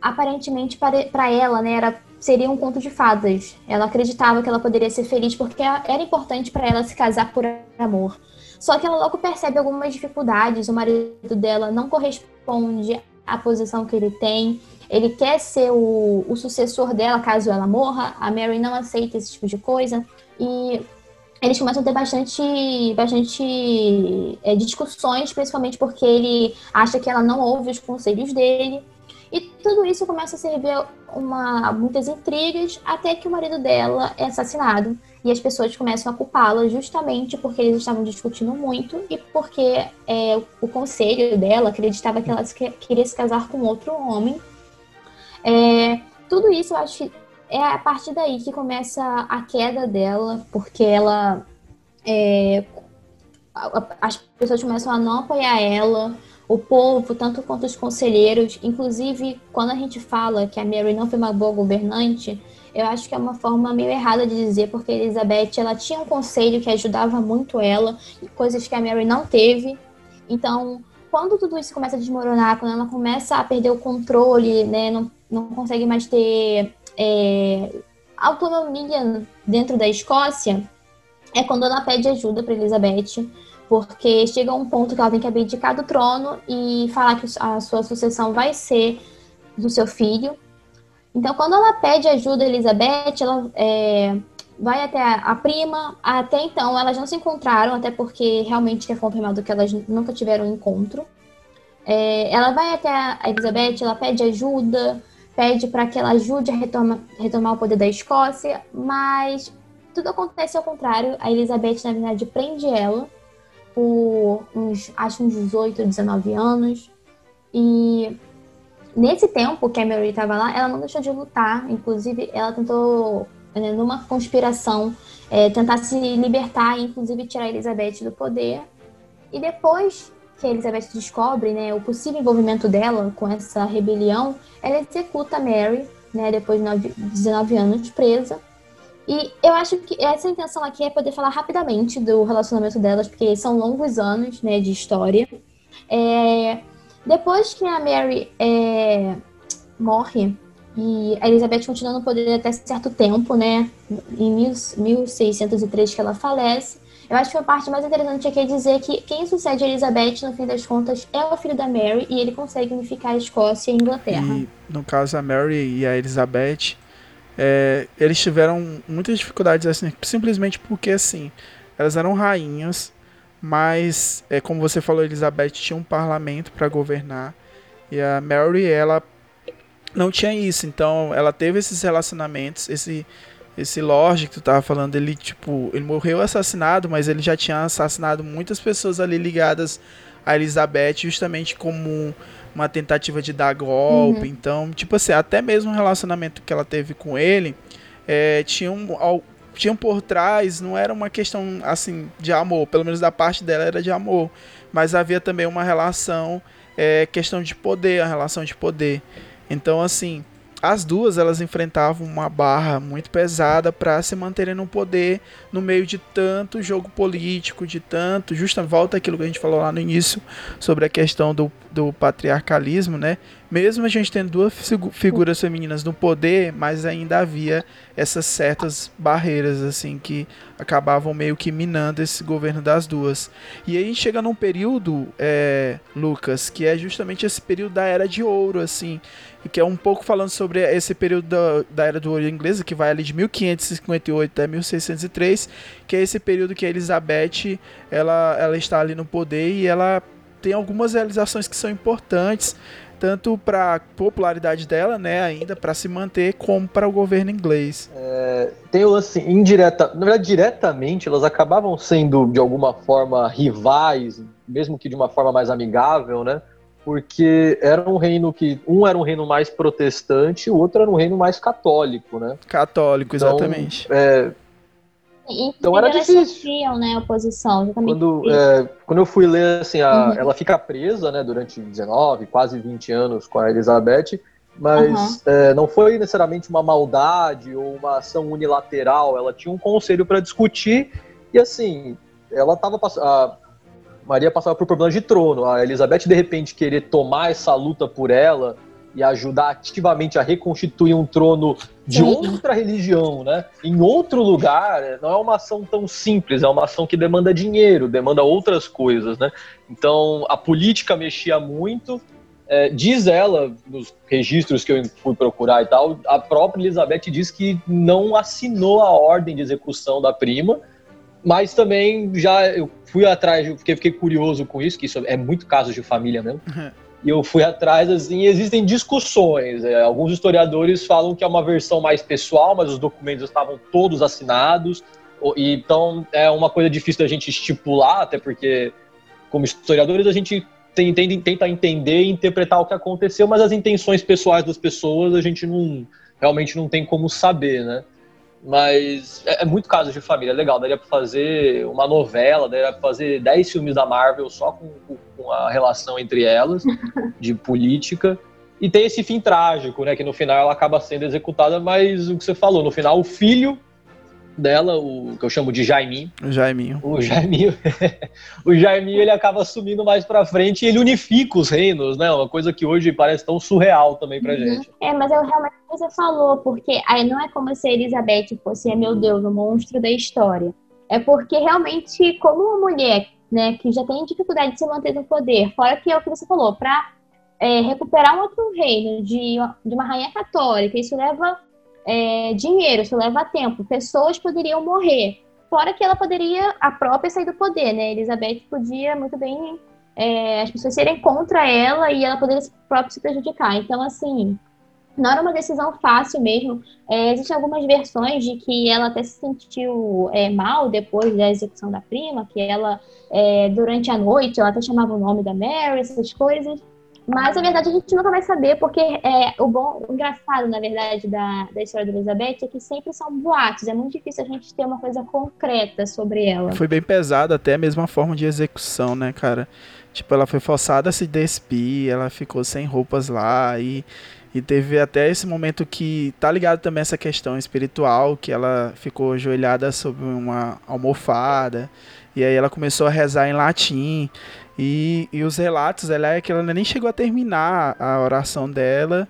aparentemente para ela, né, era, seria um conto de fadas. Ela acreditava que ela poderia ser feliz porque era importante para ela se casar por amor. Só que ela logo percebe algumas dificuldades. O marido dela não corresponde à posição que ele tem ele quer ser o, o sucessor dela caso ela morra. A Mary não aceita esse tipo de coisa. E eles começam a ter bastante, bastante é, discussões, principalmente porque ele acha que ela não ouve os conselhos dele. E tudo isso começa a servir uma, muitas intrigas, até que o marido dela é assassinado. E as pessoas começam a culpá-la justamente porque eles estavam discutindo muito e porque é, o conselho dela acreditava que ela queria se casar com outro homem é, tudo isso eu acho que é a partir daí que começa a queda dela, porque ela. É, as pessoas começam a não apoiar ela, o povo, tanto quanto os conselheiros. Inclusive, quando a gente fala que a Mary não foi uma boa governante, eu acho que é uma forma meio errada de dizer, porque a Elizabeth ela tinha um conselho que ajudava muito ela, coisas que a Mary não teve. Então, quando tudo isso começa a desmoronar, quando ela começa a perder o controle, né, não, não consegue mais ter é, autonomia dentro da Escócia, é quando ela pede ajuda para Elizabeth, porque chega um ponto que ela tem que abdicar do trono e falar que a sua sucessão vai ser do seu filho. Então, quando ela pede ajuda a Elizabeth, ela é, vai até a, a, prima. Até então, elas não se encontraram, até porque realmente é confirmado que elas nunca tiveram um encontro. É, ela vai até a Elizabeth, ela pede ajuda, pede para que ela ajude a retoma, retomar o poder da Escócia, mas tudo acontece ao contrário. A Elizabeth, na verdade, prende ela por uns, acho uns 18, 19 anos. E nesse tempo que a Mary estava lá, ela não deixou de lutar. Inclusive, ela tentou né, numa conspiração, é, tentar se libertar e, inclusive, tirar a Elizabeth do poder. E depois que a Elizabeth descobre né, o possível envolvimento dela com essa rebelião, ela executa Mary, né, depois de 19 anos presa. E eu acho que essa intenção aqui é poder falar rapidamente do relacionamento delas, porque são longos anos né, de história. É, depois que a Mary é, morre, e a Elizabeth continua no poder até certo tempo, né? Em 1603 que ela falece. Eu acho que a parte mais interessante aqui é dizer que quem sucede a Elizabeth, no fim das contas, é o filho da Mary e ele consegue unificar a Escócia e a Inglaterra. E, no caso, a Mary e a Elizabeth, é, eles tiveram muitas dificuldades, assim, simplesmente porque, assim, elas eram rainhas, mas é como você falou, Elizabeth tinha um parlamento para governar e a Mary ela não tinha isso, então ela teve esses relacionamentos, esse esse Lorde que tu tava falando, ele tipo, ele morreu assassinado, mas ele já tinha assassinado muitas pessoas ali ligadas a Elizabeth justamente como uma tentativa de dar golpe. Uhum. Então, tipo assim, até mesmo o relacionamento que ela teve com ele é, tinha um, tinham por trás, não era uma questão assim de amor, pelo menos da parte dela era de amor, mas havia também uma relação, é, questão de poder, a relação de poder. Então, assim, as duas elas enfrentavam uma barra muito pesada para se manterem no poder no meio de tanto jogo político, de tanto, justa volta aquilo que a gente falou lá no início sobre a questão do, do patriarcalismo, né? Mesmo a gente tendo duas figuras femininas no poder, mas ainda havia essas certas barreiras assim que acabavam meio que minando esse governo das duas. E aí chega num período, é, Lucas, que é justamente esse período da era de ouro, assim, que é um pouco falando sobre esse período da, da era do ouro inglesa, que vai ali de 1558 até 1603, que é esse período que a Elizabeth ela, ela está ali no poder e ela tem algumas realizações que são importantes tanto para popularidade dela, né, ainda para se manter, como para o governo inglês. É, tem o lance indireta, na verdade diretamente, elas acabavam sendo de alguma forma rivais, mesmo que de uma forma mais amigável, né? Porque era um reino que um era um reino mais protestante, o outro era um reino mais católico, né? Católico, então, exatamente. É, então era difícil. sofriam, né, oposição. Quando, é, quando eu fui ler, assim, a, uhum. ela fica presa, né, durante 19, quase 20 anos com a Elizabeth, mas uhum. é, não foi necessariamente uma maldade ou uma ação unilateral, ela tinha um conselho para discutir e, assim, ela estava a Maria passava por problemas de trono, a Elizabeth, de repente, querer tomar essa luta por ela e ajudar ativamente a reconstituir um trono de Sim. outra religião, né? Em outro lugar, não é uma ação tão simples, é uma ação que demanda dinheiro, demanda outras coisas, né? Então, a política mexia muito. É, diz ela, nos registros que eu fui procurar e tal, a própria Elizabeth diz que não assinou a ordem de execução da prima, mas também já eu fui atrás, porque fiquei curioso com isso, que isso é muito caso de família mesmo. Uhum e eu fui atrás, assim, existem discussões. É, alguns historiadores falam que é uma versão mais pessoal, mas os documentos estavam todos assinados. Então é uma coisa difícil da gente estipular, até porque, como historiadores, a gente tem, tem, tenta entender e interpretar o que aconteceu, mas as intenções pessoais das pessoas a gente não realmente não tem como saber, né? Mas é, é, muito caso de família, é legal. Daria pra fazer uma novela, daria pra fazer 10 filmes da Marvel só com, com a relação entre elas, de política. E tem esse fim trágico, né? Que no final ela acaba sendo executada, mas o que você falou, no final o filho dela, o que eu chamo de Jaiminho. O Jaiminho. O Jaiminho. o Jaiminho ele acaba assumindo mais pra frente e ele unifica os reinos, né? Uma coisa que hoje parece tão surreal também pra uhum. gente. É, mas eu realmente você falou, porque aí não é como se a Elizabeth fosse, meu Deus, o monstro da história. É porque realmente, como uma mulher, né, que já tem dificuldade de se manter no poder, fora que é o que você falou, pra é, recuperar um outro reino de, de uma rainha católica, isso leva é, dinheiro, isso leva tempo, pessoas poderiam morrer. Fora que ela poderia, a própria, sair do poder, né? Elizabeth podia muito bem é, as pessoas serem contra ela e ela poderia própria se prejudicar. Então, assim, não era uma decisão fácil mesmo. É, existem algumas versões de que ela até se sentiu é, mal depois da execução da prima, que ela, é, durante a noite, ela até chamava o nome da Mary, essas coisas. Mas, na verdade, a gente nunca vai saber, porque é, o bom, o engraçado, na verdade, da, da história da Elizabeth é que sempre são boatos. É muito difícil a gente ter uma coisa concreta sobre ela. Foi bem pesado até a mesma forma de execução, né, cara? Tipo, ela foi forçada a se despir, ela ficou sem roupas lá e, e teve até esse momento que tá ligado também essa questão espiritual, que ela ficou ajoelhada sobre uma almofada e aí ela começou a rezar em latim. E, e os relatos, ela é que ela nem chegou a terminar a oração dela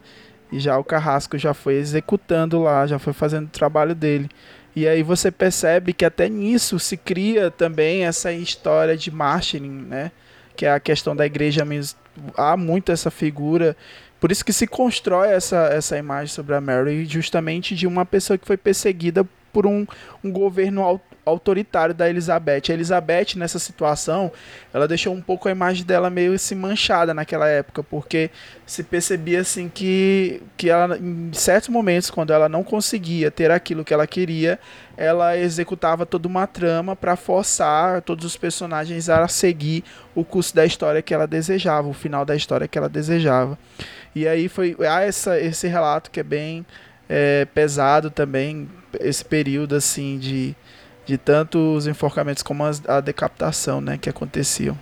e já o carrasco já foi executando lá, já foi fazendo o trabalho dele. E aí você percebe que até nisso se cria também essa história de martyring, né? Que é a questão da igreja mesmo. Há muito essa figura. Por isso que se constrói essa, essa imagem sobre a Mary justamente de uma pessoa que foi perseguida por um, um governo autoritário da Elizabeth. A Elizabeth, nessa situação, ela deixou um pouco a imagem dela meio assim manchada naquela época, porque se percebia assim que, que ela, em certos momentos, quando ela não conseguia ter aquilo que ela queria, ela executava toda uma trama para forçar todos os personagens a seguir o curso da história que ela desejava, o final da história que ela desejava. E aí foi há essa, esse relato que é bem é, pesado também, esse período assim de de tanto os enforcamentos como a decapitação né, que aconteciam.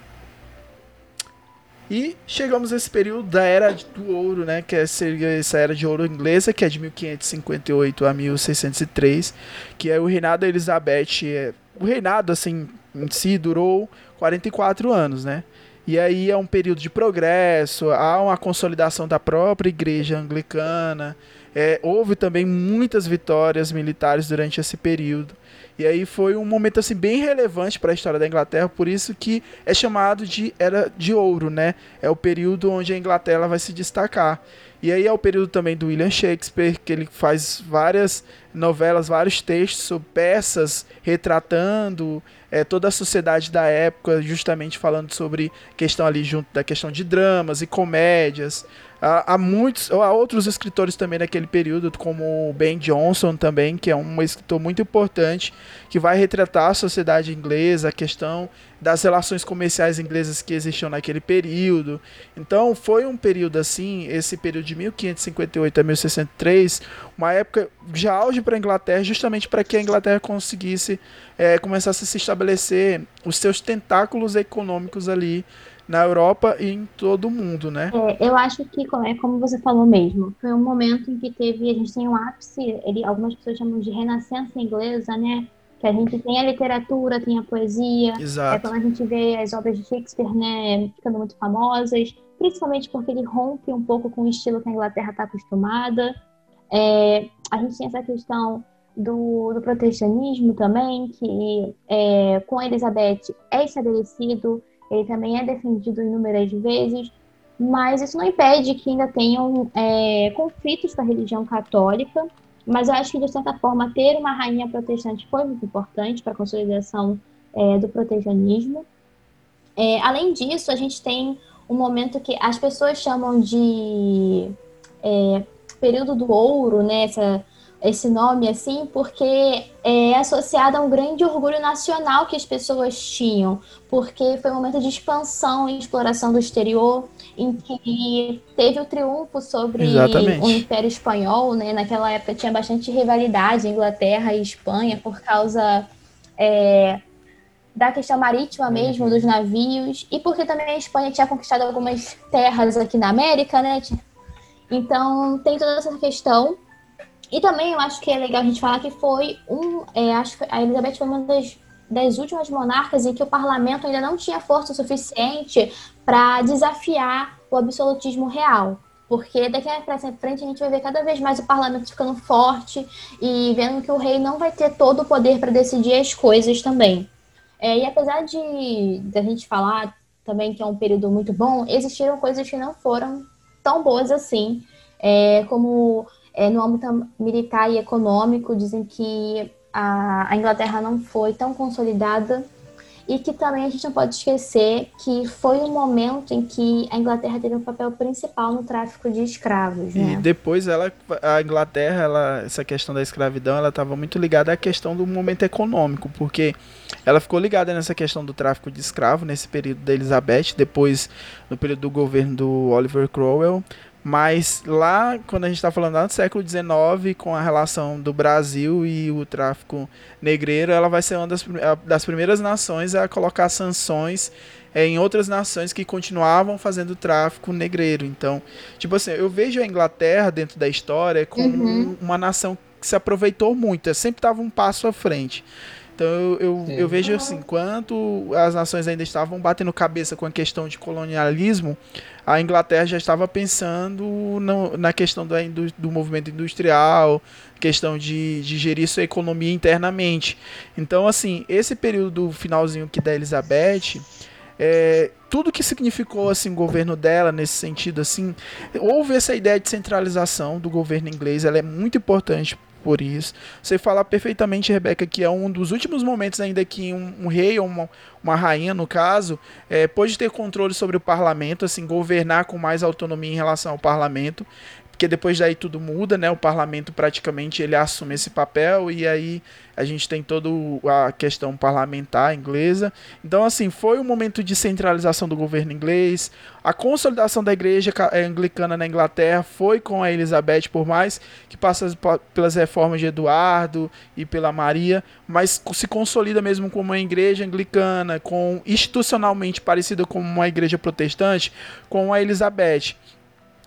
E chegamos a esse período da Era do Ouro, né, que é essa Era de Ouro inglesa, que é de 1558 a 1603, que é o reinado da Elizabeth. É, o reinado, assim, em si durou 44 anos, né? E aí é um período de progresso, há uma consolidação da própria igreja anglicana, é, houve também muitas vitórias militares durante esse período. E aí foi um momento assim bem relevante para a história da Inglaterra, por isso que é chamado de Era de Ouro, né? É o período onde a Inglaterra vai se destacar. E aí é o período também do William Shakespeare, que ele faz várias novelas, vários textos, peças retratando é, toda a sociedade da época, justamente falando sobre questão ali junto da questão de dramas e comédias. Há, muitos, há outros escritores também naquele período, como o Ben Jonson também, que é um escritor muito importante, que vai retratar a sociedade inglesa, a questão das relações comerciais inglesas que existiam naquele período. Então foi um período assim, esse período de 1558 a 1063, uma época de auge para a Inglaterra, justamente para que a Inglaterra conseguisse é, a se estabelecer os seus tentáculos econômicos ali na Europa e em todo o mundo, né? É, eu acho que, é como você falou mesmo, foi um momento em que teve, a gente tem um ápice, ele, algumas pessoas chamam de renascença inglesa, né? Que a gente tem a literatura, tem a poesia. Exato. É quando a gente vê as obras de Shakespeare, né, ficando muito famosas, principalmente porque ele rompe um pouco com o estilo que a Inglaterra está acostumada. É, a gente tem essa questão do, do protecionismo também, que é, com a Elizabeth é estabelecido ele também é defendido inúmeras vezes, mas isso não impede que ainda tenham é, conflitos com a religião católica. Mas eu acho que, de certa forma, ter uma rainha protestante foi muito importante para a consolidação é, do protecionismo. É, além disso, a gente tem um momento que as pessoas chamam de é, período do ouro, né? Essa, esse nome assim, porque é associado a um grande orgulho nacional que as pessoas tinham, porque foi um momento de expansão e exploração do exterior, em que teve o triunfo sobre Exatamente. o Império Espanhol, né? Naquela época tinha bastante rivalidade Inglaterra e Espanha por causa é, da questão marítima mesmo, uhum. dos navios, e porque também a Espanha tinha conquistado algumas terras aqui na América, né? Então tem toda essa questão e também eu acho que é legal a gente falar que foi um. É, acho que a Elizabeth foi uma das, das últimas monarcas em que o parlamento ainda não tinha força suficiente para desafiar o absolutismo real. Porque daqui a frente a gente vai ver cada vez mais o parlamento ficando forte e vendo que o rei não vai ter todo o poder para decidir as coisas também. É, e apesar de, de a gente falar também que é um período muito bom, existiram coisas que não foram tão boas assim, é, como é, no âmbito militar e econômico, dizem que a, a Inglaterra não foi tão consolidada e que também a gente não pode esquecer que foi um momento em que a Inglaterra teve um papel principal no tráfico de escravos. Né? E depois ela, a Inglaterra, ela, essa questão da escravidão, ela estava muito ligada à questão do momento econômico, porque ela ficou ligada nessa questão do tráfico de escravo nesse período da Elizabeth, depois no período do governo do Oliver Cromwell, mas lá, quando a gente está falando lá do século XIX, com a relação do Brasil e o tráfico negreiro, ela vai ser uma das, das primeiras nações a colocar sanções é, em outras nações que continuavam fazendo tráfico negreiro. Então, tipo assim, eu vejo a Inglaterra dentro da história como uhum. uma nação que se aproveitou muito, sempre estava um passo à frente. Então eu, eu, eu, vejo assim, enquanto as nações ainda estavam batendo cabeça com a questão de colonialismo, a Inglaterra já estava pensando no, na questão do, do movimento industrial, questão de, de gerir sua economia internamente. Então, assim, esse período do finalzinho que da Elizabeth, é, tudo que significou assim o governo dela nesse sentido assim houve essa ideia de centralização do governo inglês ela é muito importante por isso. Você fala perfeitamente, Rebeca, que é um dos últimos momentos ainda que um, um rei ou uma, uma, rainha, no caso, é, ter controle sobre o parlamento, assim, governar com mais autonomia em relação ao parlamento porque depois daí tudo muda, né? O parlamento praticamente ele assume esse papel e aí a gente tem toda a questão parlamentar inglesa. Então, assim, foi um momento de centralização do governo inglês. A consolidação da igreja eh, anglicana na Inglaterra foi com a Elizabeth, por mais que passe pelas reformas de Eduardo e pela Maria, mas se consolida mesmo como uma igreja anglicana, com institucionalmente parecida com uma igreja protestante, com a Elizabeth.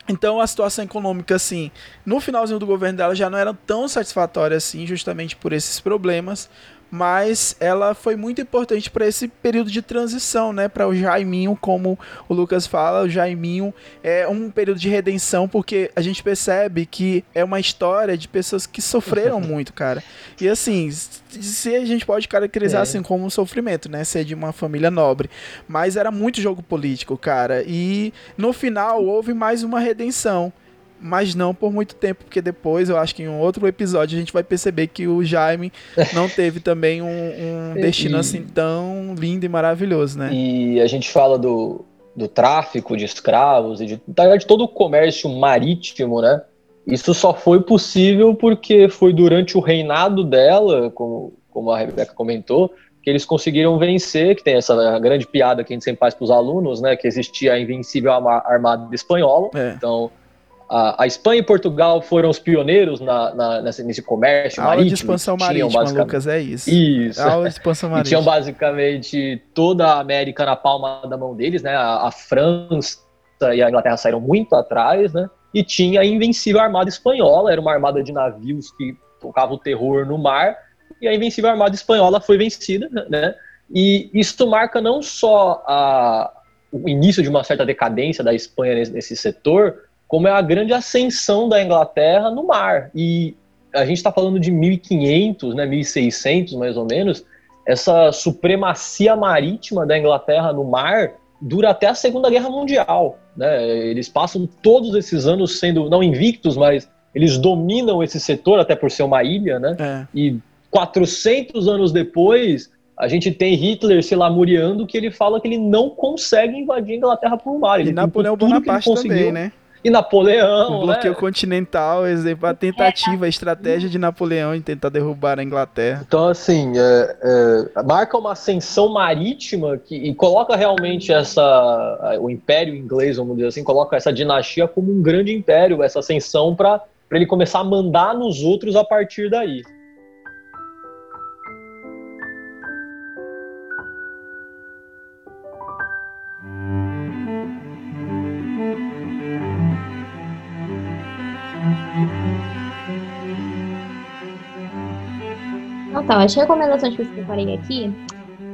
Então a situação econômica, assim, no finalzinho do governo dela já não era tão satisfatória assim, justamente por esses problemas mas ela foi muito importante para esse período de transição, né, para o Jaiminho, como o Lucas fala, o Jaiminho é um período de redenção porque a gente percebe que é uma história de pessoas que sofreram muito, cara. E assim, se a gente pode caracterizar é. assim como um sofrimento, né, ser de uma família nobre, mas era muito jogo político, cara. E no final houve mais uma redenção mas não por muito tempo, porque depois eu acho que em um outro episódio a gente vai perceber que o Jaime não teve também um, um destino e, assim tão lindo e maravilhoso, né? E a gente fala do, do tráfico de escravos e de, de todo o comércio marítimo, né? Isso só foi possível porque foi durante o reinado dela, como, como a Rebeca comentou, que eles conseguiram vencer, que tem essa grande piada que a gente sempre faz para os alunos, né? Que existia a invencível armada espanhola. É. Então, a, a, Espanha e Portugal foram os pioneiros na, na, nesse, nesse comércio a marítimo. de expansão marítima, basicamente... Lucas, é isso. Isso. A aula de expansão marítima. Tinham basicamente toda a América na palma da mão deles, né? A, a França e a Inglaterra saíram muito atrás, né? E tinha a invencível armada espanhola, era uma armada de navios que tocava o terror no mar, e a invencível armada espanhola foi vencida, né? E isso marca não só a, o início de uma certa decadência da Espanha nesse, nesse setor, como é a grande ascensão da Inglaterra no mar. E a gente está falando de 1500, né, 1600 mais ou menos, essa supremacia marítima da Inglaterra no mar dura até a Segunda Guerra Mundial. Né? Eles passam todos esses anos sendo, não invictos, mas eles dominam esse setor, até por ser uma ilha, né? É. E 400 anos depois, a gente tem Hitler se lamuriando que ele fala que ele não consegue invadir a Inglaterra por mar. Ele e Napoleão Bonaparte também, né? E Napoleão. O bloqueio né? continental, exemplo, a tentativa, a estratégia de Napoleão em tentar derrubar a Inglaterra. Então, assim, é, é, marca uma ascensão marítima que, e coloca realmente essa. o Império Inglês, vamos dizer assim, coloca essa dinastia como um grande império, essa ascensão para ele começar a mandar nos outros a partir daí. Então, as recomendações que eu separei aqui,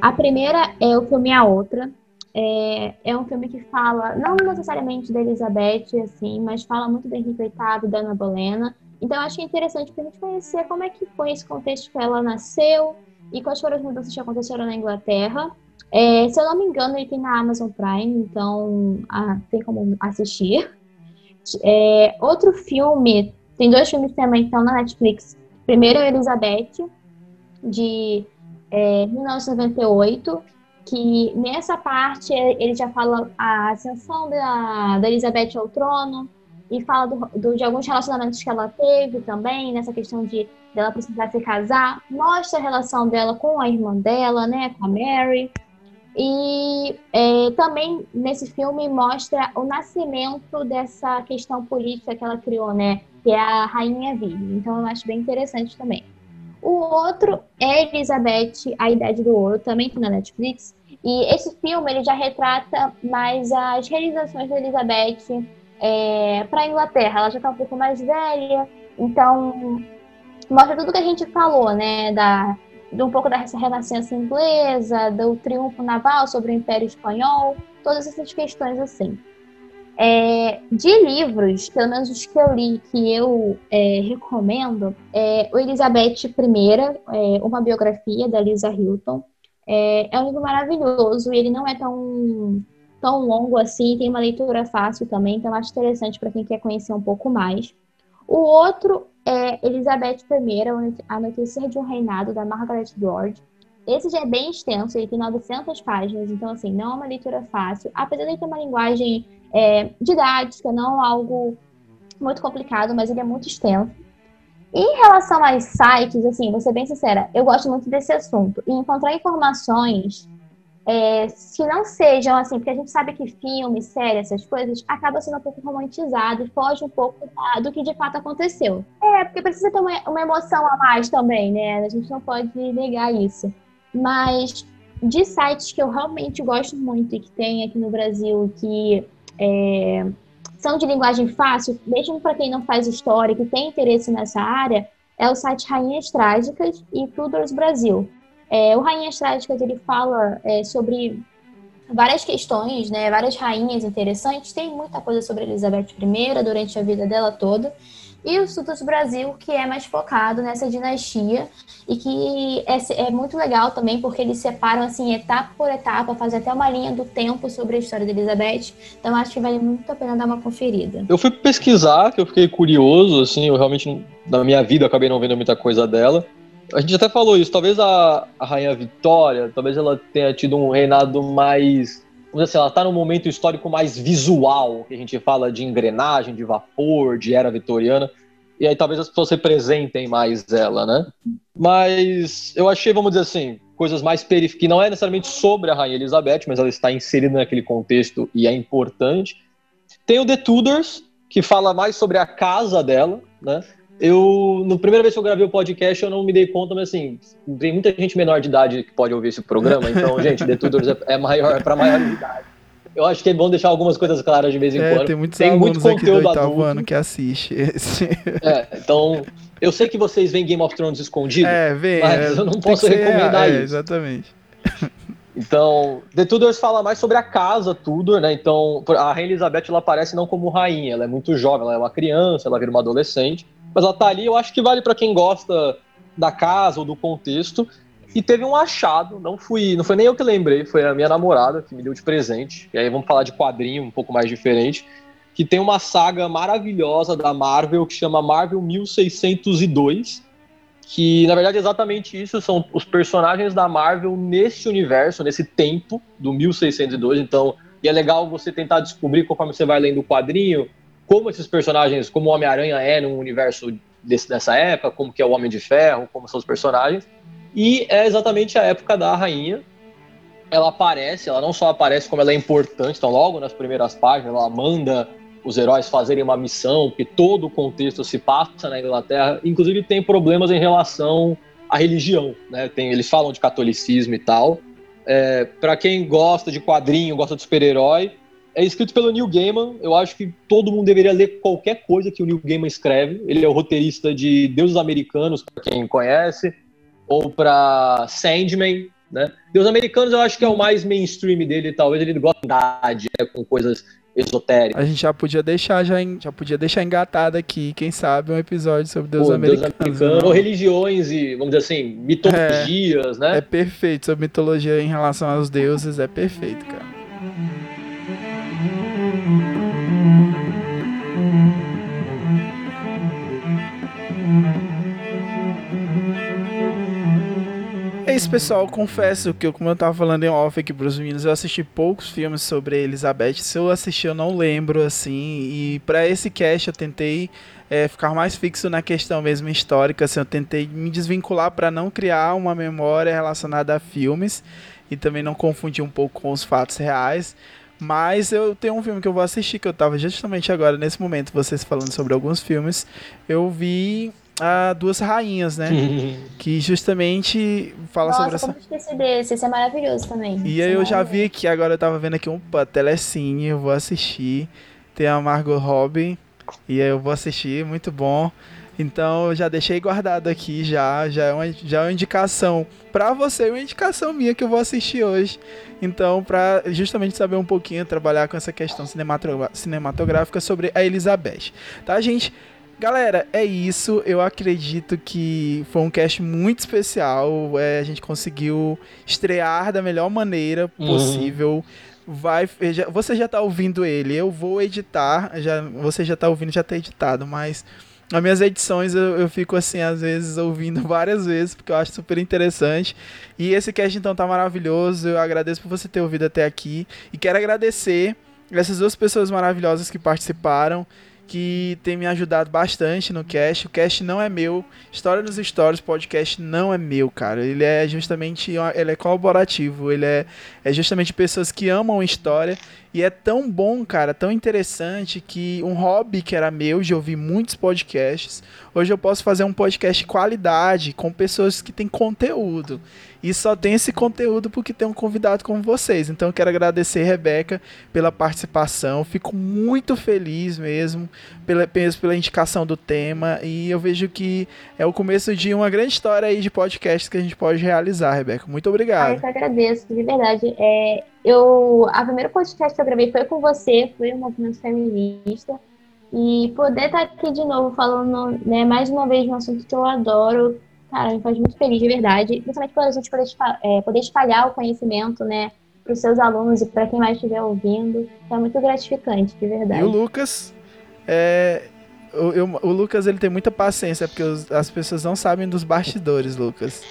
a primeira é o filme A Outra. É, é um filme que fala, não necessariamente da Elizabeth, assim, mas fala muito do Henrique VIII, da Ana Bolena. Então, eu acho interessante para a gente conhecer como é que foi esse contexto que ela nasceu e quais foram as mudanças que aconteceram na Inglaterra. É, se eu não me engano, ele tem na Amazon Prime, então ah, tem como assistir. É, outro filme, tem dois filmes também que estão na Netflix. Primeiro é Elizabeth, de é, 1998, que nessa parte ele já fala a ascensão da, da Elizabeth ao trono e fala do, do, de alguns relacionamentos que ela teve também, nessa questão de dela precisar se casar, mostra a relação dela com a irmã dela, né, com a Mary. E é, também nesse filme mostra o nascimento dessa questão política que ela criou, né, que é a Rainha Vive. Então eu acho bem interessante também. O outro é Elizabeth, A Idade do Ouro, também tem na Netflix. E esse filme ele já retrata mais as realizações da Elizabeth é, para a Inglaterra. Ela já está um pouco mais velha, então mostra tudo que a gente falou, né? Da, de um pouco da renascença inglesa, do triunfo naval sobre o Império Espanhol, todas essas questões assim. É, de livros, pelo menos os que eu li, que eu é, recomendo, é o Elizabeth I, é, uma biografia da Lisa Hilton. É, é, um livro maravilhoso e ele não é tão, tão longo assim, tem uma leitura fácil também, então acho interessante para quem quer conhecer um pouco mais. O outro é Elizabeth I, A Notícia de um Reinado, da Margaret Ward. Esse já é bem extenso, ele tem 900 páginas, então, assim, não é uma leitura fácil. Apesar de ter uma linguagem é, didática, não algo muito complicado, mas ele é muito extenso. Em relação aos sites, assim, vou ser bem sincera, eu gosto muito desse assunto. E encontrar informações é, que não sejam assim, porque a gente sabe que filme, série, essas coisas, acaba sendo um pouco romantizado, foge um pouco do que de fato aconteceu. É, porque precisa ter uma, uma emoção a mais também, né? A gente não pode negar isso. Mas de sites que eu realmente gosto muito e que tem aqui no Brasil, que é, são de linguagem fácil, mesmo para quem não faz história, que tem interesse nessa área, é o site Rainhas Trágicas e Tudors Brasil. É, o Rainhas Trágicas ele fala é, sobre várias questões, né, várias rainhas interessantes. Tem muita coisa sobre Elizabeth I durante a vida dela toda. E o Estudos Brasil, que é mais focado nessa dinastia e que é, é, muito legal também porque eles separam assim etapa por etapa, fazem até uma linha do tempo sobre a história de Elizabeth. Então acho que vale muito a pena dar uma conferida. Eu fui pesquisar, que eu fiquei curioso, assim, eu realmente na minha vida acabei não vendo muita coisa dela. A gente até falou isso, talvez a, a Rainha Vitória, talvez ela tenha tido um reinado mais. Vamos assim, ela está num momento histórico mais visual, que a gente fala de engrenagem, de vapor, de era vitoriana, e aí talvez as pessoas representem mais ela, né? Mas eu achei, vamos dizer assim, coisas mais periféricas, que não é necessariamente sobre a Rainha Elizabeth, mas ela está inserida naquele contexto e é importante. Tem o The Tudors, que fala mais sobre a casa dela, né? Eu, no primeira vez que eu gravei o podcast, eu não me dei conta, mas assim, tem muita gente menor de idade que pode ouvir esse programa, então, gente, The Tudors é, é maior, é para maior de idade. Eu acho que é bom deixar algumas coisas claras de vez em é, quando. Tem muitos tem muito conteúdo aqui do ano que assiste esse. É, então, eu sei que vocês veem Game of Thrones escondido, é, vem, mas é, eu não posso recomendar é, isso. Exatamente. Então, The Tudors fala mais sobre a casa Tudor, né? Então, a Rainha Elizabeth ela aparece não como rainha, ela é muito jovem, ela é uma criança, ela vira uma adolescente. Mas ela tá ali, eu acho que vale para quem gosta da casa ou do contexto. E teve um achado, não fui, não foi nem eu que lembrei, foi a minha namorada que me deu de presente. E aí vamos falar de quadrinho um pouco mais diferente, que tem uma saga maravilhosa da Marvel que chama Marvel 1602, que na verdade é exatamente isso, são os personagens da Marvel nesse universo, nesse tempo do 1602. Então, e é legal você tentar descobrir conforme você vai lendo o quadrinho, como esses personagens, como o Homem-Aranha é num universo desse, dessa época, como que é o Homem de Ferro, como são os personagens. E é exatamente a época da rainha. Ela aparece, ela não só aparece como ela é importante, então logo nas primeiras páginas ela manda os heróis fazerem uma missão, porque todo o contexto se passa na Inglaterra, inclusive tem problemas em relação à religião, né? Tem, eles falam de catolicismo e tal. É, para quem gosta de quadrinho, gosta de super-herói, é escrito pelo Neil Gaiman. Eu acho que todo mundo deveria ler qualquer coisa que o Neil Gaiman escreve. Ele é o roteirista de Deuses Americanos, para quem conhece, ou para Sandman, né? Deuses Americanos eu acho que é o mais mainstream dele, talvez ele goste de né, com coisas esotéricas. A gente já podia deixar já, já podia deixar engatado aqui, quem sabe um episódio sobre Deus Pô, Americanos. Deus americano, ou religiões e, vamos dizer assim, mitologias, é, né? É perfeito, sobre mitologia em relação aos deuses é perfeito, cara. É isso, pessoal. Confesso que, como eu tava falando em off aqui pros meninos, eu assisti poucos filmes sobre Elizabeth. Se eu assisti, eu não lembro, assim. E para esse cast eu tentei é, ficar mais fixo na questão mesmo histórica. Assim, eu tentei me desvincular para não criar uma memória relacionada a filmes e também não confundir um pouco com os fatos reais. Mas eu tenho um filme que eu vou assistir, que eu tava justamente agora, nesse momento, vocês falando sobre alguns filmes. Eu vi a Duas Rainhas, né? que justamente fala Nossa, sobre essa. Nossa, como esqueci desse? Esse é maravilhoso também. E aí é eu já vi aqui, agora eu tava vendo aqui um telecine, eu vou assistir. Tem a Margot Robbie, e aí eu vou assistir, muito bom. Então eu já deixei guardado aqui já, já é uma, já é uma indicação para você, uma indicação minha que eu vou assistir hoje. Então, para justamente saber um pouquinho, trabalhar com essa questão cinematográfica sobre a Elizabeth. Tá, gente? Galera, é isso. Eu acredito que foi um cast muito especial. É, a gente conseguiu estrear da melhor maneira uhum. possível. Uhum. Vai, já, você já tá ouvindo ele. Eu vou editar. Já, você já tá ouvindo, já tá editado, mas Nas minhas edições eu, eu fico assim, às vezes, ouvindo várias vezes, porque eu acho super interessante. E esse cast então tá maravilhoso. Eu agradeço por você ter ouvido até aqui. E quero agradecer essas duas pessoas maravilhosas que participaram que tem me ajudado bastante no cast. O cast não é meu. História nos Stories, podcast não é meu, cara. Ele é justamente ele é colaborativo. Ele é, é justamente pessoas que amam história. E é tão bom, cara, tão interessante que um hobby que era meu de ouvir muitos podcasts, hoje eu posso fazer um podcast de qualidade com pessoas que têm conteúdo. E só tem esse conteúdo porque tem um convidado como vocês. Então eu quero agradecer, Rebeca, pela participação. Fico muito feliz mesmo pela, pela indicação do tema. E eu vejo que é o começo de uma grande história aí de podcasts que a gente pode realizar, Rebeca. Muito obrigado. Ah, eu que agradeço, de verdade. É, eu, a primeira podcast que eu gravei foi com você, foi o Movimento Feminista. E poder estar aqui de novo falando né, mais uma vez de um assunto que eu adoro, cara, me faz muito feliz de verdade. Principalmente por a gente poder, é, poder espalhar o conhecimento, né? Para os seus alunos e para quem mais estiver ouvindo. É muito gratificante, de verdade. E o Lucas, é, o, eu, o, Lucas ele tem muita paciência, porque os, as pessoas não sabem dos bastidores, Lucas.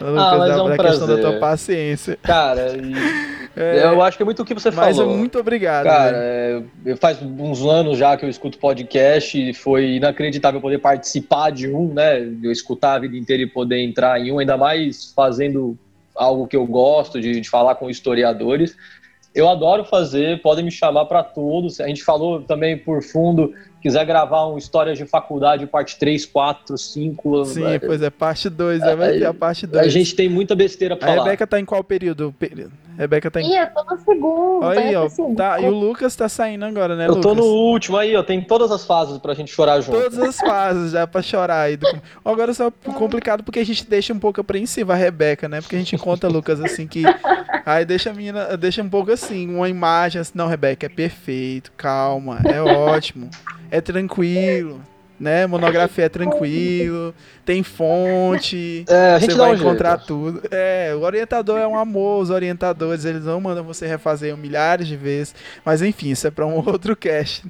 O Lucas, ah, mas da, é um da prazer. questão da tua paciência. Cara, é, eu acho que é muito o que você mas falou. Mas muito obrigado. Cara, é, faz uns anos já que eu escuto podcast e foi inacreditável poder participar de um, né? Eu escutar a vida inteira e poder entrar em um, ainda mais fazendo algo que eu gosto de, de falar com historiadores. Eu adoro fazer, podem me chamar para todos. A gente falou também por fundo, quiser gravar um Histórias de Faculdade, parte 3, 4, 5. Sim, é, pois é, parte 2, é, vai ter a parte 2. A gente tem muita besteira para falar. A Rebeca tá em qual período? Rebeca tá em. Ih, eu tô no segundo. Aí, ó. Tá, e o Lucas tá saindo agora, né, eu Lucas? Eu tô no último aí, ó. Tem todas as fases pra gente chorar junto. Todas as fases já pra chorar aí. Agora só complicado porque a gente deixa um pouco apreensiva a Rebeca, né? Porque a gente conta, Lucas, assim, que. Aí deixa a menina, deixa um pouco assim, uma imagem assim, não, Rebeca, é perfeito, calma, é ótimo, é tranquilo né? Monografia é tranquilo, tem fonte, é, você vai um encontrar jeito. tudo. É, o orientador é um amor, os orientadores, eles não mandam você refazer milhares de vezes, mas enfim, isso é para um outro cast.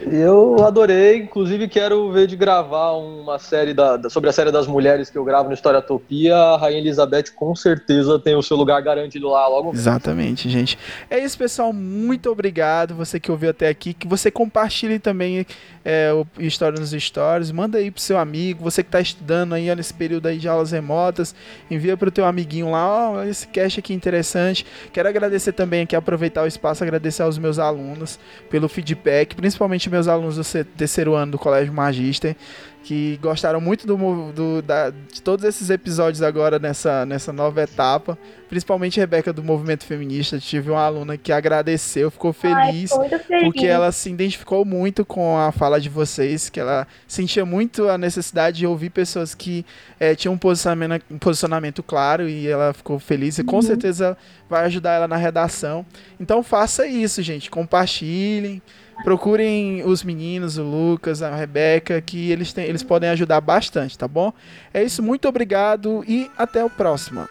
Eu adorei, inclusive quero ver de gravar uma série da, sobre a série das mulheres que eu gravo no História Topia, a Rainha Elizabeth com certeza tem o seu lugar garantido lá logo. Exatamente, gente. É isso, pessoal, muito obrigado, você que ouviu até aqui, que você compartilhe também é, o História nos Stories, manda aí pro seu amigo, você que está estudando aí nesse período aí de aulas remotas, envia pro teu amiguinho lá, ó, esse cast aqui interessante. Quero agradecer também aqui, aproveitar o espaço, agradecer aos meus alunos pelo feedback, principalmente meus alunos do terceiro ano do Colégio Magister que gostaram muito do, do da, de todos esses episódios agora nessa, nessa nova etapa. Principalmente Rebeca do Movimento Feminista. Tive uma aluna que agradeceu, ficou feliz, Ai, feliz, porque ela se identificou muito com a fala de vocês, que ela sentia muito a necessidade de ouvir pessoas que é, tinham um posicionamento, um posicionamento claro e ela ficou feliz e com uhum. certeza vai ajudar ela na redação. Então faça isso, gente. Compartilhem. Procurem os meninos, o Lucas, a Rebeca, que eles, têm, eles podem ajudar bastante, tá bom? É isso, muito obrigado e até o próximo.